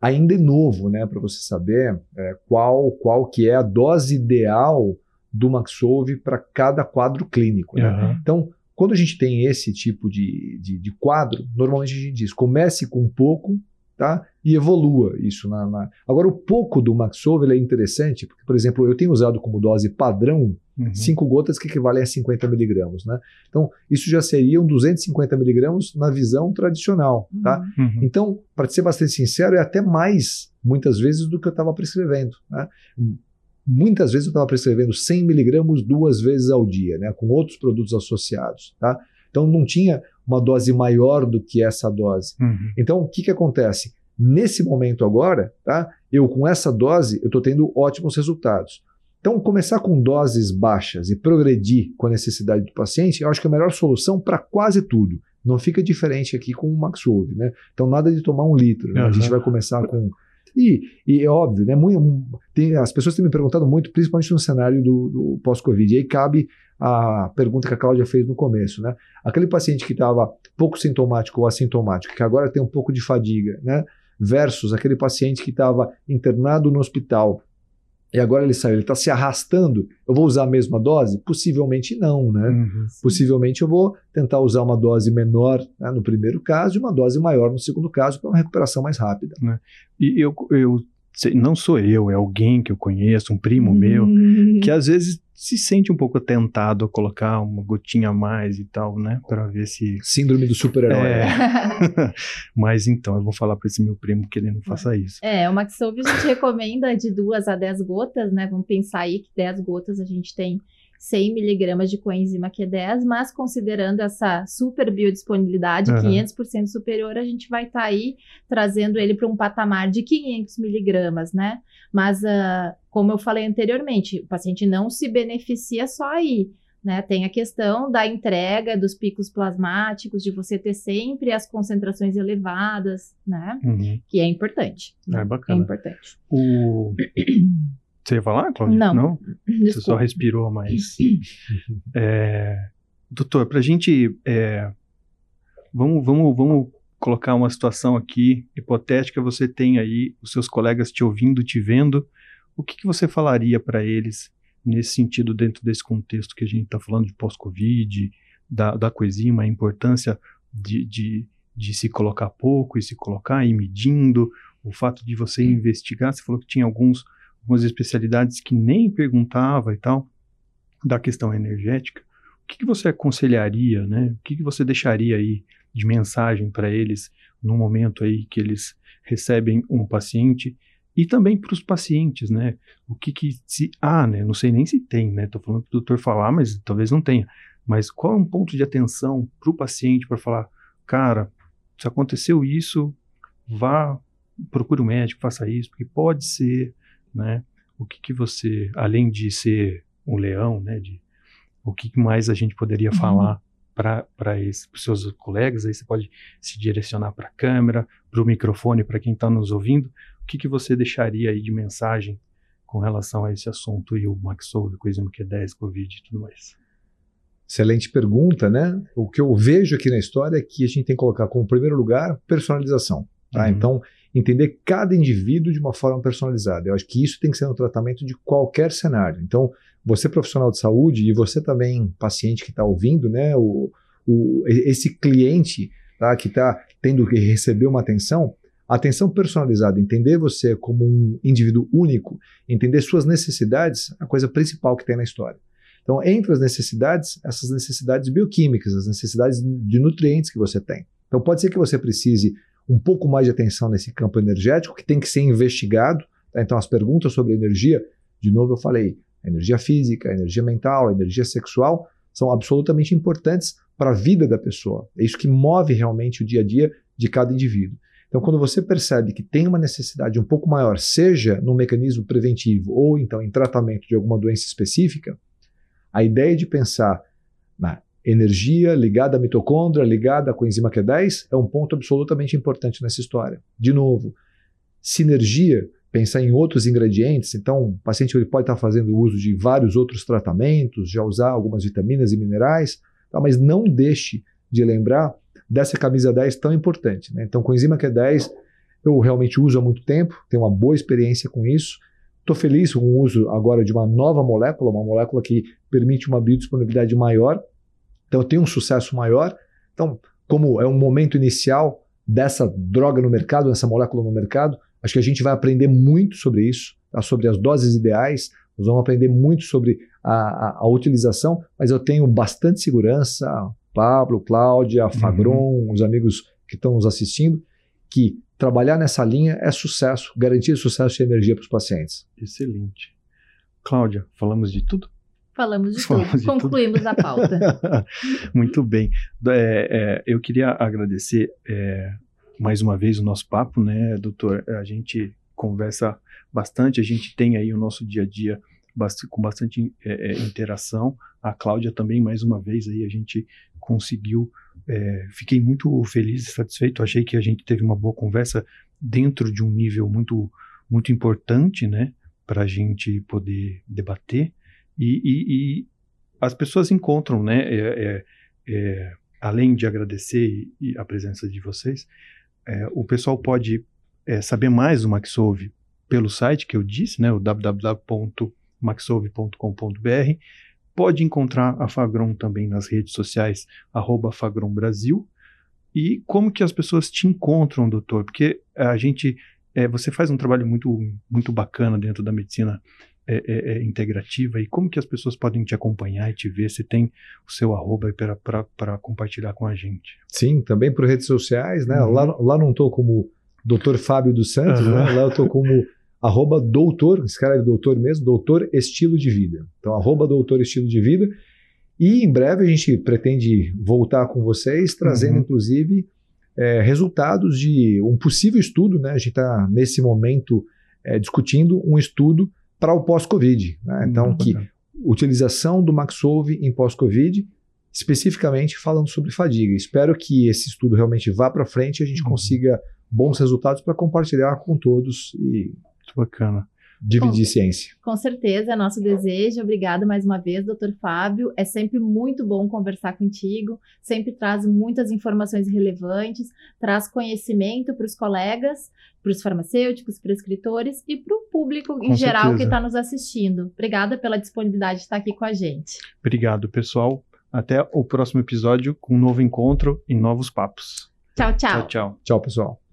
ainda é novo, né, para você saber é, qual, qual que é a dose ideal do Maxolve para cada quadro clínico. Né? Uhum. Então, quando a gente tem esse tipo de, de, de, quadro, normalmente a gente diz comece com pouco tá? e evolua isso. Na, na... Agora, o pouco do Maxolve é interessante, porque, por exemplo, eu tenho usado como dose padrão Uhum. 5 gotas que equivalem a 50 miligramas. Né? Então, isso já seriam 250 miligramas na visão tradicional. Tá? Uhum. Então, para ser bastante sincero, é até mais, muitas vezes, do que eu estava prescrevendo. Né? Muitas vezes eu estava prescrevendo 100 miligramas duas vezes ao dia, né? com outros produtos associados. Tá? Então, não tinha uma dose maior do que essa dose. Uhum. Então, o que, que acontece? Nesse momento agora, tá? eu com essa dose, eu estou tendo ótimos resultados. Então, começar com doses baixas e progredir com a necessidade do paciente, eu acho que é a melhor solução para quase tudo. Não fica diferente aqui com o Maxove, né? Então, nada de tomar um litro. Né? Uhum. A gente vai começar com. E, e é óbvio, né? Muito, tem, as pessoas têm me perguntado muito, principalmente no cenário do, do pós-Covid. E aí cabe a pergunta que a Cláudia fez no começo, né? Aquele paciente que estava pouco sintomático ou assintomático, que agora tem um pouco de fadiga, né? Versus aquele paciente que estava internado no hospital e agora ele saiu, ele está se arrastando, eu vou usar a mesma dose? Possivelmente não, né? Uhum, Possivelmente eu vou tentar usar uma dose menor né, no primeiro caso e uma dose maior no segundo caso para uma recuperação mais rápida. Né? E eu, eu não sou eu, é alguém que eu conheço, um primo uhum. meu, que às vezes se sente um pouco tentado a colocar uma gotinha a mais e tal, né? Para ver se. Síndrome do super-herói. É. Mas então, eu vou falar para esse meu primo que ele não faça isso. É, o Maxovi a gente recomenda de duas a dez gotas, né? Vamos pensar aí que dez gotas a gente tem 100 miligramas de coenzima Q10, mas considerando essa super biodisponibilidade, uhum. 500% superior, a gente vai estar tá aí trazendo ele para um patamar de 500 miligramas, né? Mas, uh, como eu falei anteriormente, o paciente não se beneficia só aí. Né, tem a questão da entrega dos picos plasmáticos, de você ter sempre as concentrações elevadas, né? Uhum. Que é importante. É bacana. É importante. O... Você ia falar, Cláudia? Não. Não? Você só respirou mais. é, doutor, para a gente. É, vamos, vamos, vamos colocar uma situação aqui hipotética. Você tem aí os seus colegas te ouvindo, te vendo. O que, que você falaria para eles nesse sentido, dentro desse contexto que a gente está falando de pós-Covid, da, da coenzima, a importância de, de, de se colocar pouco e se colocar e medindo, o fato de você investigar. Você falou que tinha alguns algumas especialidades que nem perguntava e tal, da questão energética, o que, que você aconselharia, né? O que, que você deixaria aí de mensagem para eles no momento aí que eles recebem um paciente e também para os pacientes, né? O que que se ah, né? Não sei nem se tem, né? Tô falando para o doutor falar, mas talvez não tenha. Mas qual é um ponto de atenção para o paciente para falar, cara, se aconteceu isso, vá procure um médico, faça isso, porque pode ser né? O que, que você, além de ser um leão, né? De, o que mais a gente poderia uhum. falar para os seus colegas? Aí você pode se direcionar para a câmera, para o microfone, para quem está nos ouvindo. O que, que você deixaria aí de mensagem com relação a esse assunto e o Max Solve, coisa que é 10, Covid e tudo mais? Excelente pergunta, né? O que eu vejo aqui na história é que a gente tem que colocar como primeiro lugar personalização. Tá? Uhum. Então, entender cada indivíduo de uma forma personalizada. Eu acho que isso tem que ser no tratamento de qualquer cenário. Então, você profissional de saúde e você também paciente que está ouvindo, né, o, o, esse cliente tá, que está tendo que receber uma atenção, atenção personalizada, entender você como um indivíduo único, entender suas necessidades, é a coisa principal que tem na história. Então, entre as necessidades, essas necessidades bioquímicas, as necessidades de nutrientes que você tem. Então, pode ser que você precise um pouco mais de atenção nesse campo energético, que tem que ser investigado. Tá? Então, as perguntas sobre energia, de novo eu falei, energia física, energia mental, energia sexual, são absolutamente importantes para a vida da pessoa. É isso que move realmente o dia a dia de cada indivíduo. Então, quando você percebe que tem uma necessidade um pouco maior, seja no mecanismo preventivo ou então em tratamento de alguma doença específica, a ideia de pensar na energia ligada à mitocôndria, ligada à coenzima Q10, é um ponto absolutamente importante nessa história. De novo, sinergia, pensar em outros ingredientes. Então, o paciente ele pode estar fazendo uso de vários outros tratamentos, já usar algumas vitaminas e minerais, tá? mas não deixe de lembrar dessa camisa 10 tão importante. Né? Então, coenzima Q10 eu realmente uso há muito tempo, tenho uma boa experiência com isso. Estou feliz com o uso agora de uma nova molécula, uma molécula que permite uma biodisponibilidade maior então eu tenho um sucesso maior. Então, como é um momento inicial dessa droga no mercado, dessa molécula no mercado, acho que a gente vai aprender muito sobre isso, tá? sobre as doses ideais, nós vamos aprender muito sobre a, a, a utilização, mas eu tenho bastante segurança, Pablo, Cláudia, Fagron, uhum. os amigos que estão nos assistindo, que trabalhar nessa linha é sucesso, garantir sucesso e energia para os pacientes. Excelente. Cláudia, falamos de tudo? Falamos de Falamos tudo, de concluímos tudo. a pauta. Muito bem. É, é, eu queria agradecer é, mais uma vez o nosso papo, né, doutor? A gente conversa bastante, a gente tem aí o nosso dia a dia com bastante é, é, interação. A Cláudia também, mais uma vez, aí a gente conseguiu. É, fiquei muito feliz e satisfeito. Achei que a gente teve uma boa conversa dentro de um nível muito, muito importante, né, para a gente poder debater. E, e, e as pessoas encontram, né? É, é, é, além de agradecer a presença de vocês, é, o pessoal pode é, saber mais do Maxove pelo site que eu disse, né? O www.maxove.com.br. Pode encontrar a Fagron também nas redes sociais, arroba. E como que as pessoas te encontram, doutor? Porque a gente, é, você faz um trabalho muito, muito bacana dentro da medicina é, é, é, integrativa e como que as pessoas podem te acompanhar e te ver? Se tem o seu arroba para compartilhar com a gente. Sim, também por redes sociais, né? Uhum. Lá, lá não estou como Dr. Fábio dos Santos, uhum. né? Lá eu estou como arroba doutor, escreve doutor mesmo, doutor estilo de vida. Então, arroba doutor estilo de vida. E em breve a gente pretende voltar com vocês, trazendo uhum. inclusive é, resultados de um possível estudo, né? A gente está nesse momento é, discutindo um estudo para o pós-Covid. Né? Então, hum, que utilização do Maxolve em pós-Covid, especificamente falando sobre fadiga. Espero que esse estudo realmente vá para frente e a gente uhum. consiga bons resultados para compartilhar com todos e Muito bacana dividir com, ciência. Com certeza, é nosso desejo. Obrigado mais uma vez, doutor Fábio. É sempre muito bom conversar contigo, sempre traz muitas informações relevantes, traz conhecimento para os colegas, para os farmacêuticos, para os escritores e para o público em geral certeza. que está nos assistindo. Obrigada pela disponibilidade de estar aqui com a gente. Obrigado, pessoal. Até o próximo episódio com um novo encontro e novos papos. Tchau, tchau. Tchau, tchau. Tchau, pessoal.